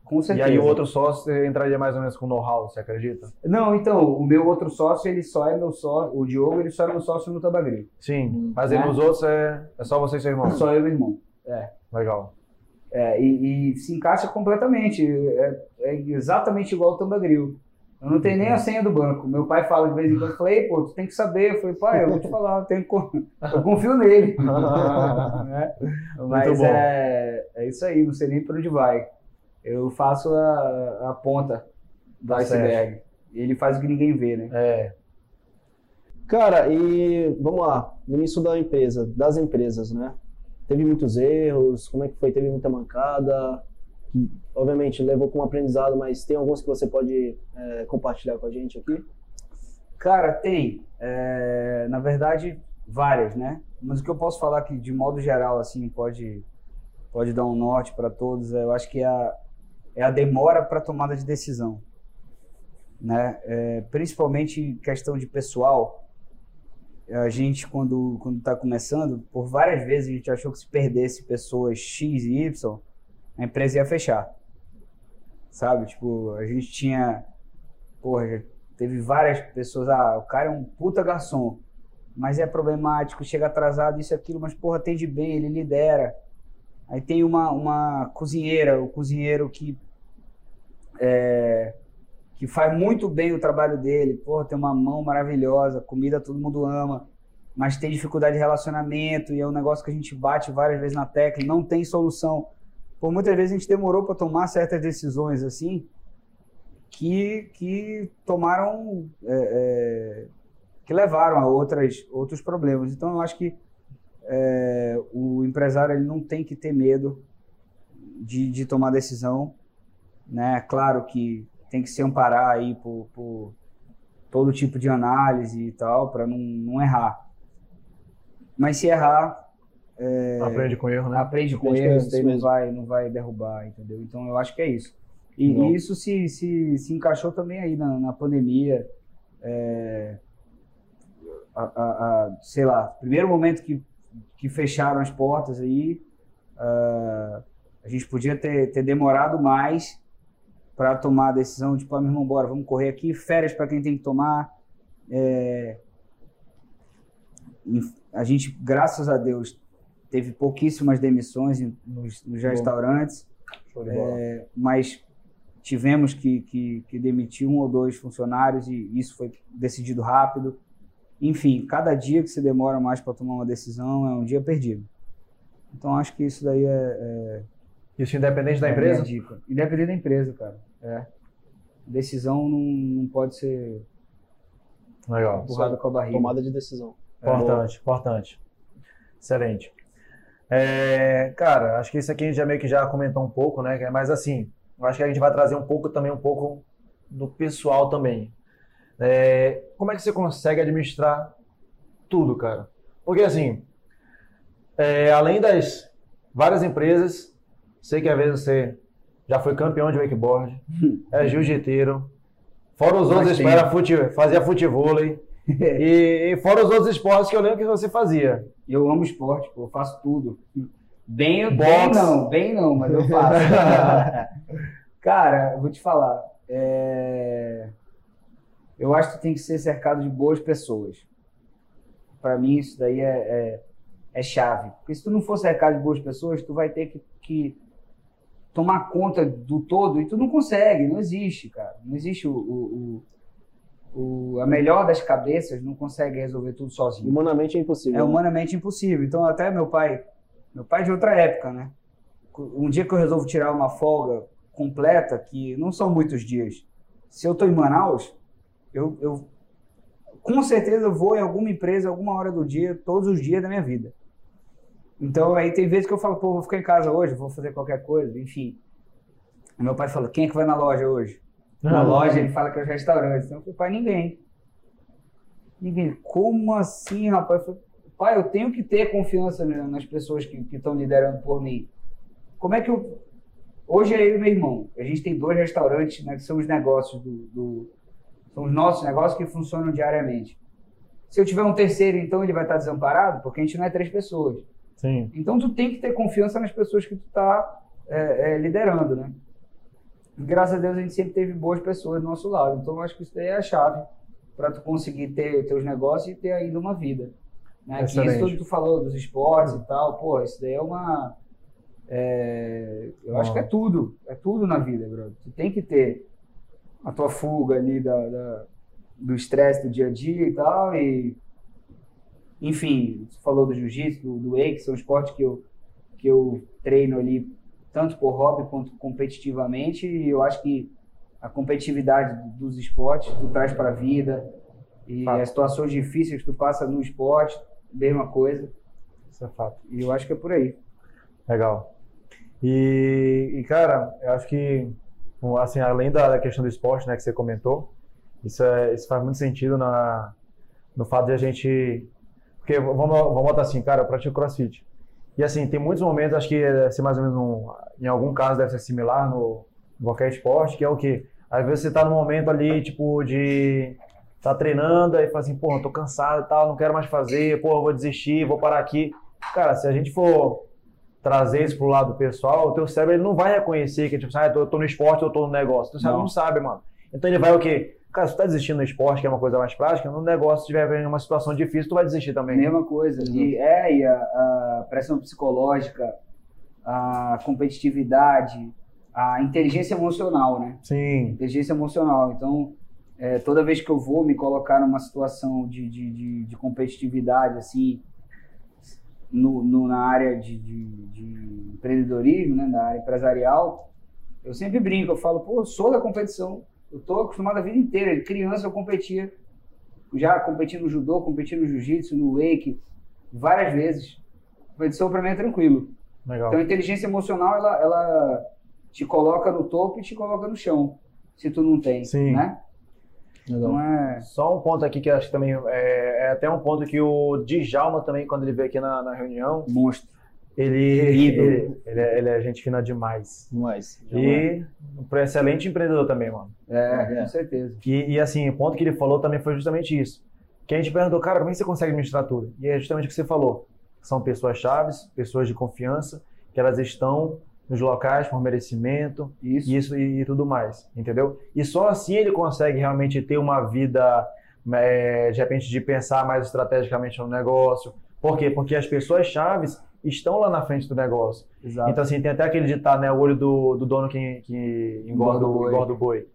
com certeza. E aí o outro sócio entraria mais ou menos com know-how, você acredita? Não, então, o meu outro sócio, ele só é meu sócio, o Diogo, ele só é meu sócio no Tabagril. Sim, mas né? nos outros é, é só você e seu irmão? Só eu e meu irmão, é. Legal. É, e, e, se encaixa completamente, é, é, exatamente igual o Tambagril. Eu não tenho nem a senha do banco. Meu pai fala de vez em quando, eu falei, pô, tu tem que saber. Eu falei, pai, eu vou te falar, eu, tenho, eu confio nele. né? Mas é, é isso aí, não sei nem para onde vai eu faço a, a ponta do tá iceberg. E ele faz o que ninguém vê, né? É. Cara, e vamos lá, no início da empresa, das empresas, né? Teve muitos erros, como é que foi? Teve muita mancada, obviamente levou como aprendizado, mas tem alguns que você pode é, compartilhar com a gente aqui? Cara, tem. É, na verdade, várias, né? Mas o que eu posso falar que de modo geral, assim, pode, pode dar um norte para todos, eu acho que é a, é a demora para tomada de decisão. Né? É, principalmente questão de pessoal. A gente, quando está começando, por várias vezes a gente achou que se perdesse pessoas X e Y, a empresa ia fechar. Sabe? Tipo, a gente tinha. Porra, teve várias pessoas. Ah, o cara é um puta garçom, mas é problemático, chega atrasado, isso aquilo, mas porra, atende bem, ele lidera. Aí tem uma, uma cozinheira, o cozinheiro que é, que faz muito bem o trabalho dele. Porra, tem uma mão maravilhosa, comida todo mundo ama, mas tem dificuldade de relacionamento e é um negócio que a gente bate várias vezes na tecla, não tem solução. Por muitas vezes a gente demorou para tomar certas decisões assim, que, que tomaram, é, é, que levaram a outras, outros problemas. Então eu acho que é, o empresário ele não tem que ter medo de, de tomar decisão, né? Claro que tem que se amparar aí por, por todo tipo de análise e tal para não, não errar. Mas se errar, é, aprende com erro, né? Aprende com aprende erros, daí não vai, não vai derrubar, entendeu? Então eu acho que é isso. E, e isso se, se, se encaixou também aí na, na pandemia. É, a, a, a, sei lá, primeiro momento que, que fecharam as portas aí, uh, a gente podia ter, ter demorado mais para tomar a decisão de, pô, meu irmão, bora, vamos correr aqui, férias para quem tem que tomar. É, a gente, graças a Deus, teve pouquíssimas demissões nos, nos restaurantes, é, mas tivemos que, que, que, demitir um ou dois funcionários e isso foi decidido rápido. Enfim, cada dia que se demora mais para tomar uma decisão é um dia perdido. Então acho que isso daí é. é isso independente da é empresa? Independente da empresa, cara. É. Decisão não, não pode ser. Legal. Empurrada com a barriga. Tomada de decisão. Importante, é. importante. Excelente. É, cara, acho que isso aqui a gente já meio que já comentou um pouco, né? Mas assim, acho que a gente vai trazer um pouco também, um pouco do pessoal também. É, como é que você consegue administrar tudo, cara? Porque assim, é, além das várias empresas, sei que às vezes você já foi campeão de wakeboard, é jiu-jiteiro, fora os outros, era fute, fazia futevôlei, e, e fora os outros esportes que eu lembro que você fazia. Eu amo esporte, pô, eu faço tudo. Bem, bem não, bem não, mas eu faço. Cara, eu vou te falar. É... Eu acho que tu tem que ser cercado de boas pessoas. Para mim, isso daí é, é, é, chave. Porque se tu não for cercado de boas pessoas, tu vai ter que, que tomar conta do todo e tu não consegue, não existe, cara. Não existe o, o, o, o, a melhor das cabeças não consegue resolver tudo sozinho. Humanamente é impossível. É né? humanamente impossível. Então até meu pai, meu pai é de outra época, né? Um dia que eu resolvo tirar uma folga completa, que não são muitos dias. Se eu estou em Manaus, eu, eu com certeza vou em alguma empresa, alguma hora do dia, todos os dias da minha vida. Então aí tem vezes que eu falo, pô, vou ficar em casa hoje, vou fazer qualquer coisa, enfim. meu pai fala, quem é que vai na loja hoje? Na loja ele fala que é os restaurantes. Então eu falei, pai, ninguém. Ninguém. Como assim, rapaz? Eu falei, pai, eu tenho que ter confiança nas pessoas que estão liderando por mim. Como é que eu. Hoje é eu e meu irmão. A gente tem dois restaurantes, né, que são os negócios do, do. São os nossos negócios que funcionam diariamente. Se eu tiver um terceiro, então ele vai estar desamparado, porque a gente não é três pessoas. Sim. Então tu tem que ter confiança nas pessoas que tu está é, é, liderando, né? E, graças a Deus a gente sempre teve boas pessoas do nosso lado. Então eu acho que isso daí é a chave para tu conseguir ter teus negócios e ter ainda uma vida. Né? Que isso tudo que tu falou dos esportes e tal, pô, isso daí é uma é, eu acho que é tudo, é tudo na vida, bro. Tu tem que ter a tua fuga ali da, da do estresse do dia a dia e tal e enfim, você falou do jiu-jitsu, do, do wake, são esportes que eu, que eu treino ali tanto por hobby quanto competitivamente e eu acho que a competitividade dos esportes tu traz para a vida e fato. as situações difíceis que tu passa no esporte, mesma coisa. Isso é fato. E eu acho que é por aí. Legal. E, e cara, eu acho que assim, além da questão do esporte, né, que você comentou, isso, é, isso faz muito sentido na, no fato de a gente porque vamos, vamos botar assim, cara, eu pratico crossfit. E assim, tem muitos momentos, acho que deve ser mais ou menos um, em algum caso deve ser similar no em qualquer esporte, que é o que às vezes você tá no momento ali, tipo, de tá treinando, aí fala assim, pô, tô cansado e tal, não quero mais fazer, pô, vou desistir, vou parar aqui. Cara, se a gente for trazer isso pro lado pessoal, o teu cérebro ele não vai reconhecer que, tipo, ah, eu tô, eu tô no esporte, eu tô no negócio. O teu cérebro não. não sabe, mano. Então ele vai o quê? Cara, se tu tá desistindo no esporte, que é uma coisa mais prática, no negócio, se tiver uma situação difícil, tu vai desistir também. Mesma coisa. Uhum. E, é, e a, a, pressão psicológica, a competitividade, a inteligência emocional, né? Sim. Inteligência emocional. Então, é, toda vez que eu vou me colocar numa situação de, de, de, de competitividade, assim, no, no, na área de, de, empreendedorismo, né, na área empresarial, eu sempre brinco, eu falo, pô, sou da competição eu tô acostumado a vida inteira. De criança eu competia, já competi no judô, competi no jiu-jitsu, no wake, várias vezes. dizer para mim é tranquilo. Legal. Então a inteligência emocional ela, ela te coloca no topo e te coloca no chão, se tu não tem, Sim. né? Então é Só um ponto aqui que eu acho que também é, é até um ponto que o Djalma também, quando ele veio aqui na, na reunião, monstro. Ele, ele, ele, é, ele é gente fina demais. Demais. E um excelente empreendedor também, mano. É, É. com certeza. E, e assim, o ponto que ele falou também foi justamente isso. Que a gente perguntou, cara, como é que você consegue administrar tudo? E é justamente o que você falou. São pessoas chaves, pessoas de confiança, que elas estão nos locais por merecimento, Isso. isso e, e tudo mais, entendeu? E só assim ele consegue realmente ter uma vida, é, de repente, de pensar mais estrategicamente no negócio. Por quê? Porque as pessoas chaves estão lá na frente do negócio. Exato. Então, assim, tem até aquele ditado, né? O olho do, do dono que, que engorda, o engorda o boi.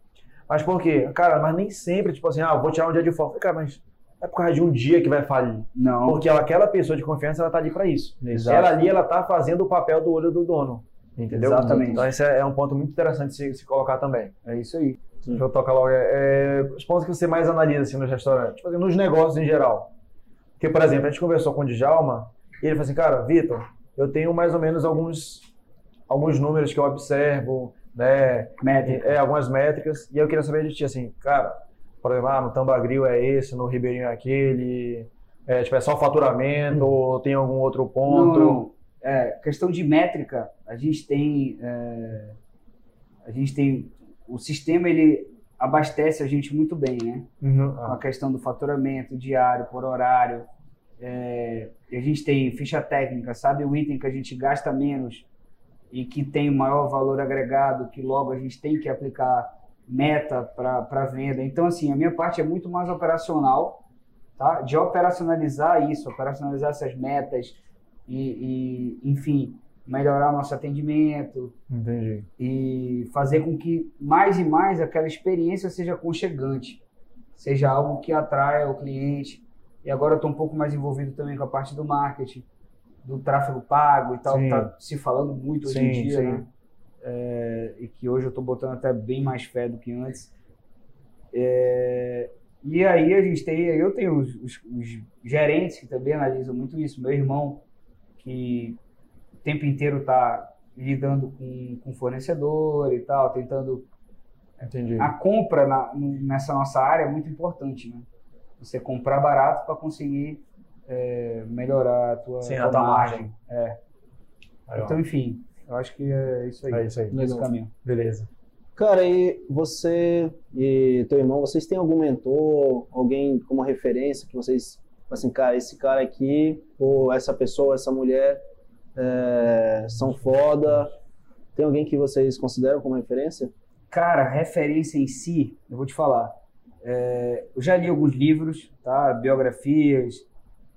Mas por quê? Cara, mas nem sempre, tipo assim, ah, vou tirar um dia de folga. Cara, mas é por causa de um dia que vai falir. Não. Porque aquela pessoa de confiança, ela tá ali para isso. Exato. Ela ali, ela tá fazendo o papel do olho do dono. Entendeu? Exatamente. Então, esse é é um ponto muito interessante de se, se colocar também. É isso aí. Deixa eu tocar logo. É, é, os pontos que você mais analisa assim, nos restaurantes, tipo assim, nos negócios em geral. Porque, por exemplo, a gente conversou com o Djalma e ele falou assim, cara, Vitor, eu tenho mais ou menos alguns, alguns números que eu observo, né? Métrica. É, algumas métricas. E eu queria saber de ti, assim, cara, por exemplo, ah, no Tambagril é esse, no Ribeirinho é aquele, é, tipo, é só faturamento ou tem algum outro ponto? Não, não. É, questão de métrica, a gente tem. é, a gente tem. O sistema ele abastece a gente muito bem, né? Uhum. Com a questão do faturamento diário, por horário. É, a gente tem ficha técnica, sabe o item que a gente gasta menos e que tem o maior valor agregado, que logo a gente tem que aplicar meta para venda. Então, assim, a minha parte é muito mais operacional, tá? De operacionalizar isso, operacionalizar essas metas e, e enfim, melhorar nosso atendimento entendi. e fazer com que mais e mais aquela experiência seja aconchegante, seja algo que atraia o cliente. E agora eu estou um pouco mais envolvido também com a parte do marketing, do tráfego pago e tal, Sim. que tá se falando muito hoje em Sim, dia, sim. né? É, e que hoje eu estou botando até bem mais fé do que antes. É, e aí a gente tem, eu tenho os, os- os gerentes que também analisam muito isso. Meu irmão, que o tempo inteiro está lidando com, com fornecedor e tal, tentando. Entendi. A compra na- nessa nossa área é muito importante, né? Você comprar barato para conseguir é, melhorar a tua, Sim, tua a tua margem. É. Legal. Então, enfim, eu acho que é isso aí. é isso aí. Esse Legal. caminho. Beleza. Cara, e você e teu irmão, vocês têm algum mentor, alguém como referência que vocês, assim, cara, esse cara aqui, ou essa pessoa, essa mulher, é, são foda? Tem alguém que vocês consideram como referência? Cara, referência em si, eu vou te falar. É, eu já li alguns livros, tá? Biografias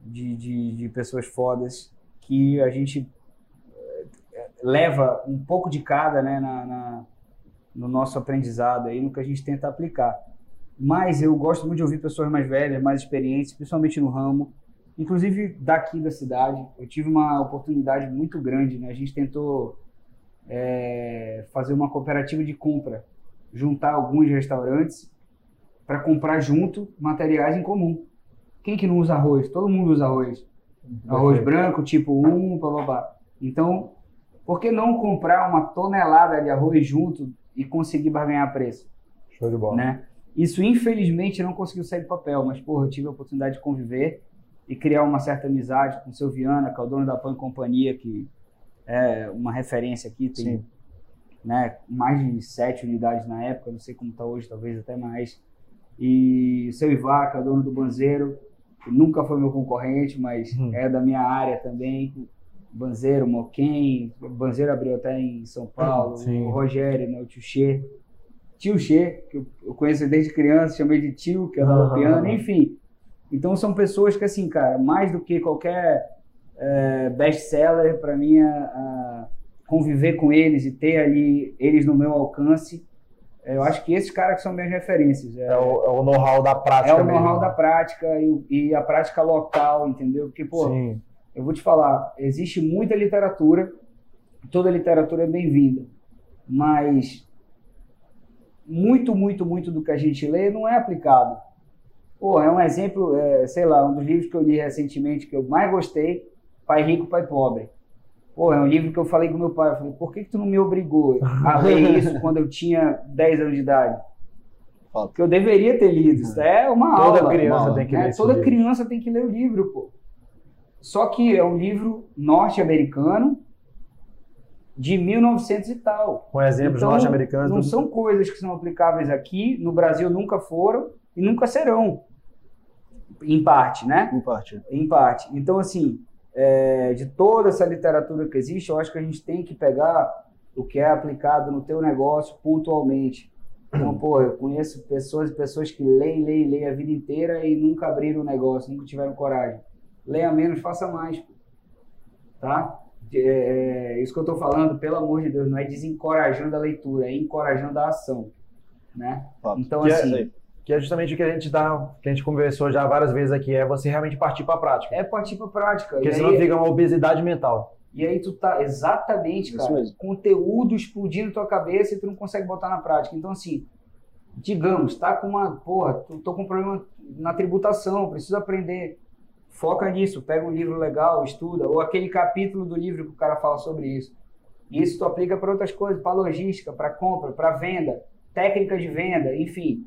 de, de, de pessoas fodas que a gente é, leva um pouco de cada, né, na, na- no nosso aprendizado aí, no que a gente tenta aplicar. Mas eu gosto muito de ouvir pessoas mais velhas, mais experientes, principalmente no ramo, inclusive daqui da cidade. Eu tive uma oportunidade muito grande, né? A gente tentou é, fazer uma cooperativa de compra, juntar alguns restaurantes para comprar junto materiais em comum. Quem que não usa arroz? Todo mundo usa arroz. Arroz Perfeito. branco, tipo 1, blá, blá, blá. Então, por que não comprar uma tonelada de arroz junto e conseguir barganhar preço? Show de bola. né? Isso, infelizmente, não conseguiu sair do papel, mas, porra, eu tive a oportunidade de conviver e criar uma certa amizade com o seu Viana, que é o dono da Pan Companhia, que é uma referência aqui, tem Sim. né, mais de sete unidades na época, não sei como está hoje, talvez até mais. E o seu é o dono do Banzeiro, que nunca foi meu concorrente, mas Hum. é da minha área também. Banzeiro, Moquém, Banzeiro abriu até em São Paulo, Sim. o Rogério, né, o Tio Xê. Tio Xê, que eu- conheço desde criança, chamei de tio, que é da piano, enfim. Então são pessoas que, assim, cara, mais do que qualquer é, best-seller, para mim, é, é, conviver com eles e ter ali eles no meu alcance, eu acho que esses caras que são minhas referências. É, É o, é know-how da prática é o know-how da prática e, e a prática local, entendeu? Porque, pô, Sim. eu vou te falar, existe muita literatura, toda literatura é bem-vinda, mas muito, muito, muito do que a gente lê não é aplicado. Pô, é um exemplo, é, sei lá, um dos livros que eu li recentemente que eu mais gostei Pai Rico, Pai Pobre. Pô, é um livro que eu falei com meu pai. Eu falei, por que, que tu não me obrigou a ler isso quando eu tinha 10 anos de idade? Falta. Que eu deveria ter lido. Isso é uma Toda aula. criança Mal, tem que né? ler Toda livro. criança tem que ler o livro, pô. Só que é um livro norte-americano de 1900 e tal. Com exemplos Então, norte-americanos. Não do- são coisas que são aplicáveis aqui, no Brasil nunca foram e nunca serão. Em parte, né? Em parte. Em parte. Então, assim, é, de toda essa literatura que existe, eu acho que a gente tem que pegar o que é aplicado no teu negócio pontualmente. Então, pô, eu conheço pessoas e pessoas que leem, leem, leem a vida inteira e nunca abriram o negócio, nunca tiveram coragem. Leia menos, faça mais. Tá? É, é, isso que eu estou falando, pelo amor de Deus, não é desencorajando a leitura, é encorajando a ação. Né? Então, é- assim, Que é justamente o que a gente dá, que a gente conversou já várias vezes aqui, é você realmente partir para a prática. é partir para prática. Porque E senão aí- fica uma obesidade mental. E aí tu tá exatamente, Isso cara, mesmo. conteúdo explodindo na tua cabeça e tu não consegue botar na prática. Então assim, digamos, tá com uma, porra, tu tô com um problema na tributação, preciso aprender. Foca nisso, pega um livro legal, estuda, ou aquele capítulo do livro que o cara fala sobre isso. E isso tu aplica para outras coisas, para logística, para compra, para venda, técnica de venda, enfim.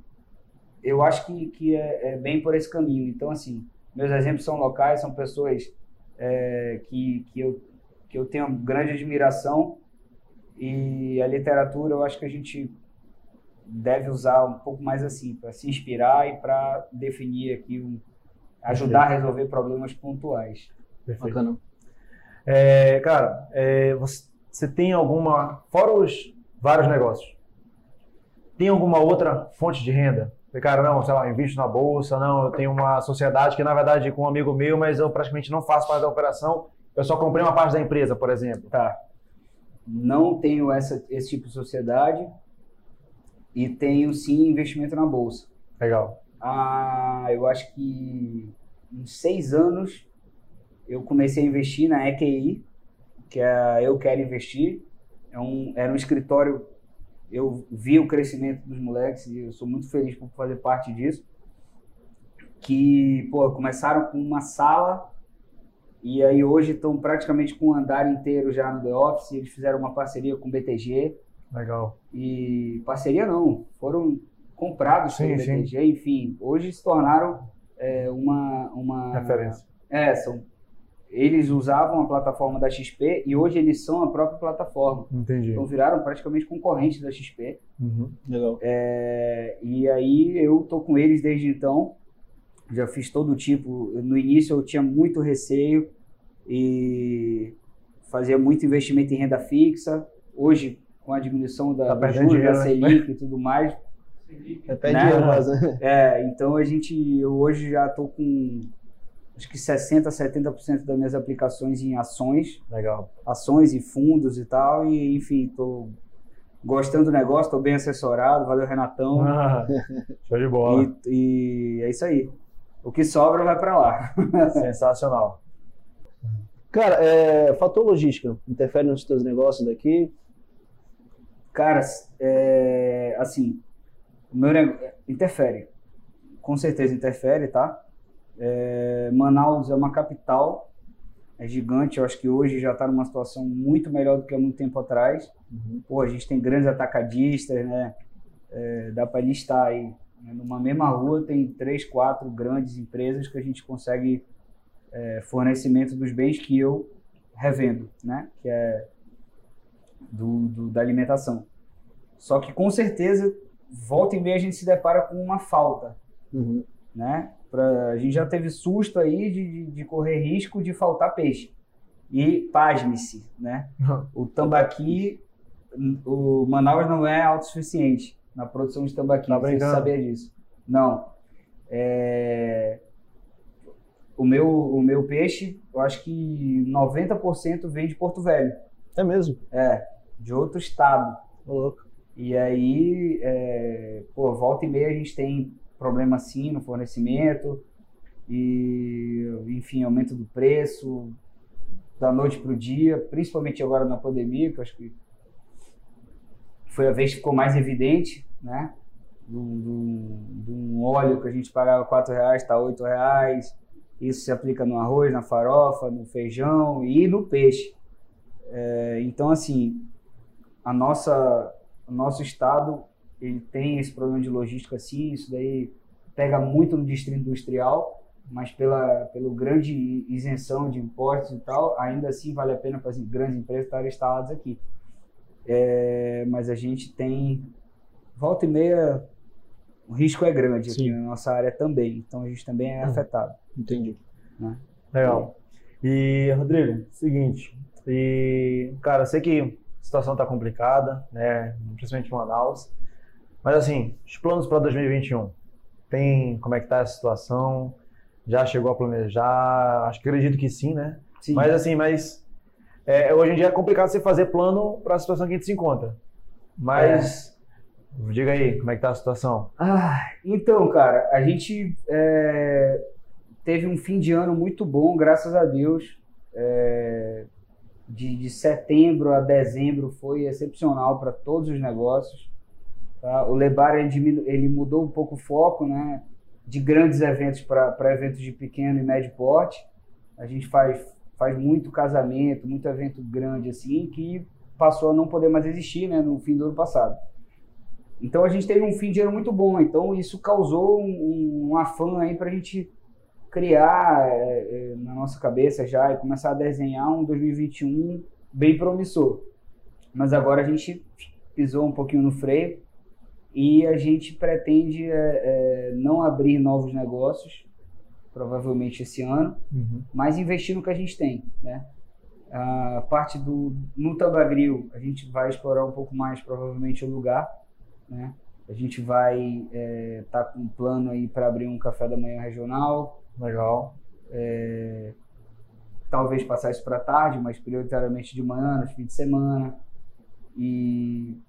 Eu acho que, que é, é bem por esse caminho. Então, assim, meus exemplos são locais, são pessoas é, que, que, eu, que eu tenho grande admiração. E a literatura, eu acho que a gente deve usar um pouco mais assim, para se inspirar e para definir aqui, um, ajudar a resolver problemas pontuais. Perfeito. Bacana. É, cara, é, você, você tem alguma, fora os vários negócios, tem alguma outra fonte de renda? Porque, Cara, não, sei lá, invisto na bolsa, não, eu tenho uma sociedade que, na verdade, é com um amigo meu, mas eu praticamente não faço parte da operação, eu só comprei uma parte da empresa, por exemplo. Tá. Não tenho essa, esse tipo de sociedade e tenho sim investimento na bolsa. Legal. Ah, eu acho que em seis anos eu comecei a investir na EQI, que é Eu Quero Investir. É um, era um escritório, eu vi o crescimento dos moleques e eu sou muito feliz por fazer parte disso. Que, pô, começaram com uma sala e aí hoje estão praticamente com um andar inteiro já no The Office. Eles fizeram uma parceria com o BTG Legal. e parceria não, foram comprados Sim, pelo sim. BTG, enfim, hoje se tornaram é, uma, uma Referência. É, são, eles usavam a plataforma da XP e hoje eles são a própria plataforma, Entendi. então viraram praticamente concorrentes da XP. Uhum. Legal. É, e aí eu tô com eles desde então, já fiz todo tipo. No início eu tinha muito receio e fazia muito investimento em renda fixa. Hoje, com a diminuição da, Tá do juros, da né? Selic e tudo mais, É pé Né? dinheiro quase, né? é, então a gente, eu hoje já estou com acho que 60, 70% das minhas aplicações em ações, Legal. ações e fundos e tal, e enfim, estou gostando do negócio, estou bem assessorado, valeu Renatão, Ah, show de bola. e, e é isso aí. O que sobra vai para lá. Sensacional. Cara, é, fator logística interfere nos teus negócios daqui? Cara, é, assim, o meu nego... interfere, com certeza interfere, tá? É, Manaus é uma capital, é gigante, eu acho que hoje já está numa situação muito melhor do que há muito tempo atrás. Pô, a gente tem grandes atacadistas, né? É, dá para listar aí. né? Numa mesma rua tem três, quatro grandes empresas que a gente consegue é, fornecimento dos bens que eu revendo, né? Que é do, do- da alimentação. Só que com certeza, volta e meia a gente se depara com uma falta, Uhum. né? Pra, a gente já teve susto aí de, de, correr risco de faltar peixe. E pasme-se, né? O tambaqui, o Manaus não é autossuficiente na produção de tambaqui, Tá você saber disso. Não. É, O, meu, o meu peixe, eu acho que 90% vem de Porto Velho. É mesmo? É, de outro estado. Ô, louco. E aí, é, pô, volta e meia a gente tem problema assim no fornecimento e, enfim, aumento do preço da noite para o dia, principalmente agora na pandemia, que eu acho que foi a vez que ficou mais evidente, né? De um- óleo que a gente pagava 4 reais, está 8 reais. Isso se aplica no arroz, na farofa, no feijão e no peixe. É, então, assim, a nossa, o nosso estado ele tem esse problema de logística, sim. Isso daí pega muito no distrito industrial, mas pela pelo grande isenção de impostos e tal, ainda assim vale a pena para as grandes empresas estarem instaladas aqui. É, mas a gente tem volta e meia o risco é grande Sim. aqui na nossa área também, então a gente também é hum. afetado. Entendi. Né? Legal. E, Rodrigo, seguinte, e, cara, eu sei que a situação está complicada, né, principalmente em Manaus, mas assim, os planos para 2021, tem como é que tá essa situação? Já chegou a planejar? Acho que acredito que sim, né? Sim. Mas assim, mas é, hoje em dia é complicado você fazer plano para a situação que a gente se encontra. Mas é. diga aí, como é que tá a situação? Ah, então, cara, a gente é, teve um fim de ano muito bom, graças a Deus. É, de, de setembro a dezembro foi excepcional para todos os negócios. Tá? O Lebar ele, ele mudou um pouco o foco, né? De grandes eventos para eventos de pequeno e médio porte. A gente faz, faz muito casamento, muito evento grande assim, que passou a não poder mais existir, né? No fim do ano passado. Então a gente teve um fim de ano muito bom. Então isso causou um, um afã aí para a gente criar é, é, na nossa cabeça já e começar a desenhar um 2021 bem promissor. Mas agora a gente pisou um pouquinho no freio e a gente pretende é, é, não abrir novos negócios, provavelmente esse ano, uhum. mas investir no que a gente tem, né? A parte do no Tambagril, a gente vai explorar um pouco mais provavelmente o lugar, né? A gente vai estar é, tá com um plano aí para abrir um café da manhã regional. Legal. É, talvez passar isso para tarde, mas prioritariamente de manhã, nos fins de semana. E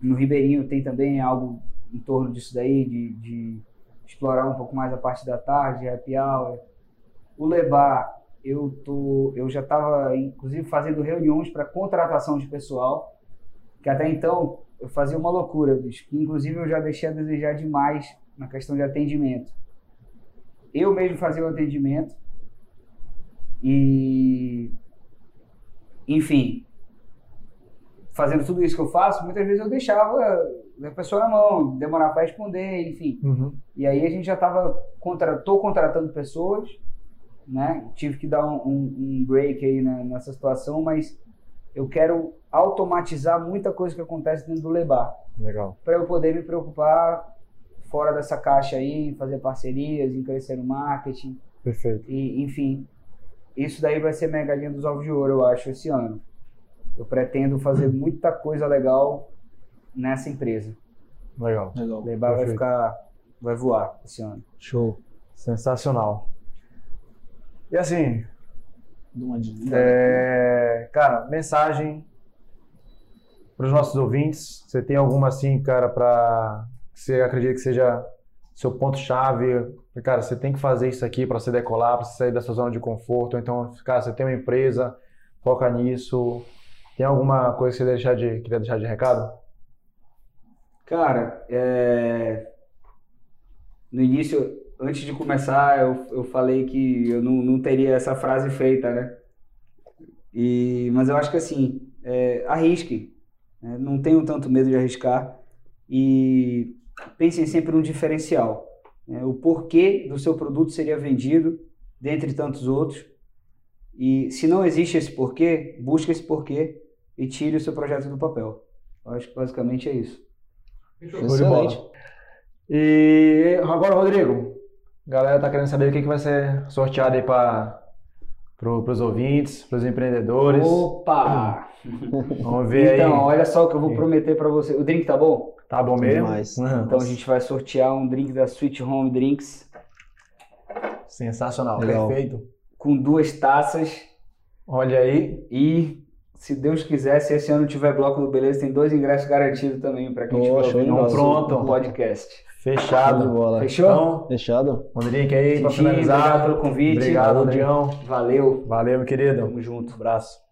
no Ribeirinho tem também algo em torno disso daí, de, de explorar um pouco mais a parte da tarde, happy hour. O Lebar, eu, tô, eu já estava, inclusive, fazendo reuniões para contratação de pessoal, que até então eu fazia uma loucura, bicho, inclusive eu já deixei a desejar demais na questão de atendimento. Eu mesmo fazia o atendimento e, enfim, fazendo tudo isso que eu faço, muitas vezes eu deixava a pessoa na mão, demorar para responder, enfim. Uhum. E aí a gente já estava contra, tô contratando pessoas, né? Tive que dar um, um, um break aí né, nessa situação, mas eu quero automatizar muita coisa que acontece dentro do Lebar. Legal. Para eu poder me preocupar fora dessa caixa aí, em fazer parcerias, em crescer no marketing. Perfeito. E, enfim, isso daí vai ser minha galinha dos ovos de ouro, eu acho, esse ano. Eu pretendo fazer muita coisa legal nessa empresa. Legal. legal. Lebar vai ficar, vai voar esse ano. Show. Sensacional. E assim, é, cara, mensagem para os nossos ouvintes. Você tem alguma assim, cara, para você acredita que seja seu ponto chave? Cara, você tem que fazer isso aqui para você decolar, para você sair da sua zona de conforto. Então, cara, você tem uma empresa, foca nisso. Tem alguma coisa que você deixar de, queria deixar de recado? Cara, é... no início, antes de começar, eu, eu falei que eu não, não teria essa frase feita, né? E, mas eu acho que assim, é, arrisque. Né? Não tenho tanto medo de arriscar. E pensem sempre no diferencial. Né? O porquê do seu produto seria vendido, dentre tantos outros. E se não existe esse porquê, busque esse porquê e tire o seu projeto do papel. Eu acho que basicamente é isso. Excelente. E agora, Rodrigo, a galera tá querendo saber o que, que vai ser sorteado aí para pro, os ouvintes, para os empreendedores. Opa! Vamos ver então, aí. olha só o que eu vou prometer para você. O drink tá bom? Tá bom mesmo? Demais. Então a gente vai sortear um drink da Sweet Home Drinks. Sensacional, Legal. perfeito. Com duas taças. Olha aí. E se Deus quiser, se esse ano tiver bloco do Beleza, tem dois ingressos garantidos também para quem estiver ouvindo então, pronto. o podcast. Fechado. Bola. Fechou? Então, Fechado. Rodrigo aí para finalizar. Obrigado pelo convite. Obrigado, Rodrigão. Valeu. Valeu, meu querido. Tamo junto. Um abraço.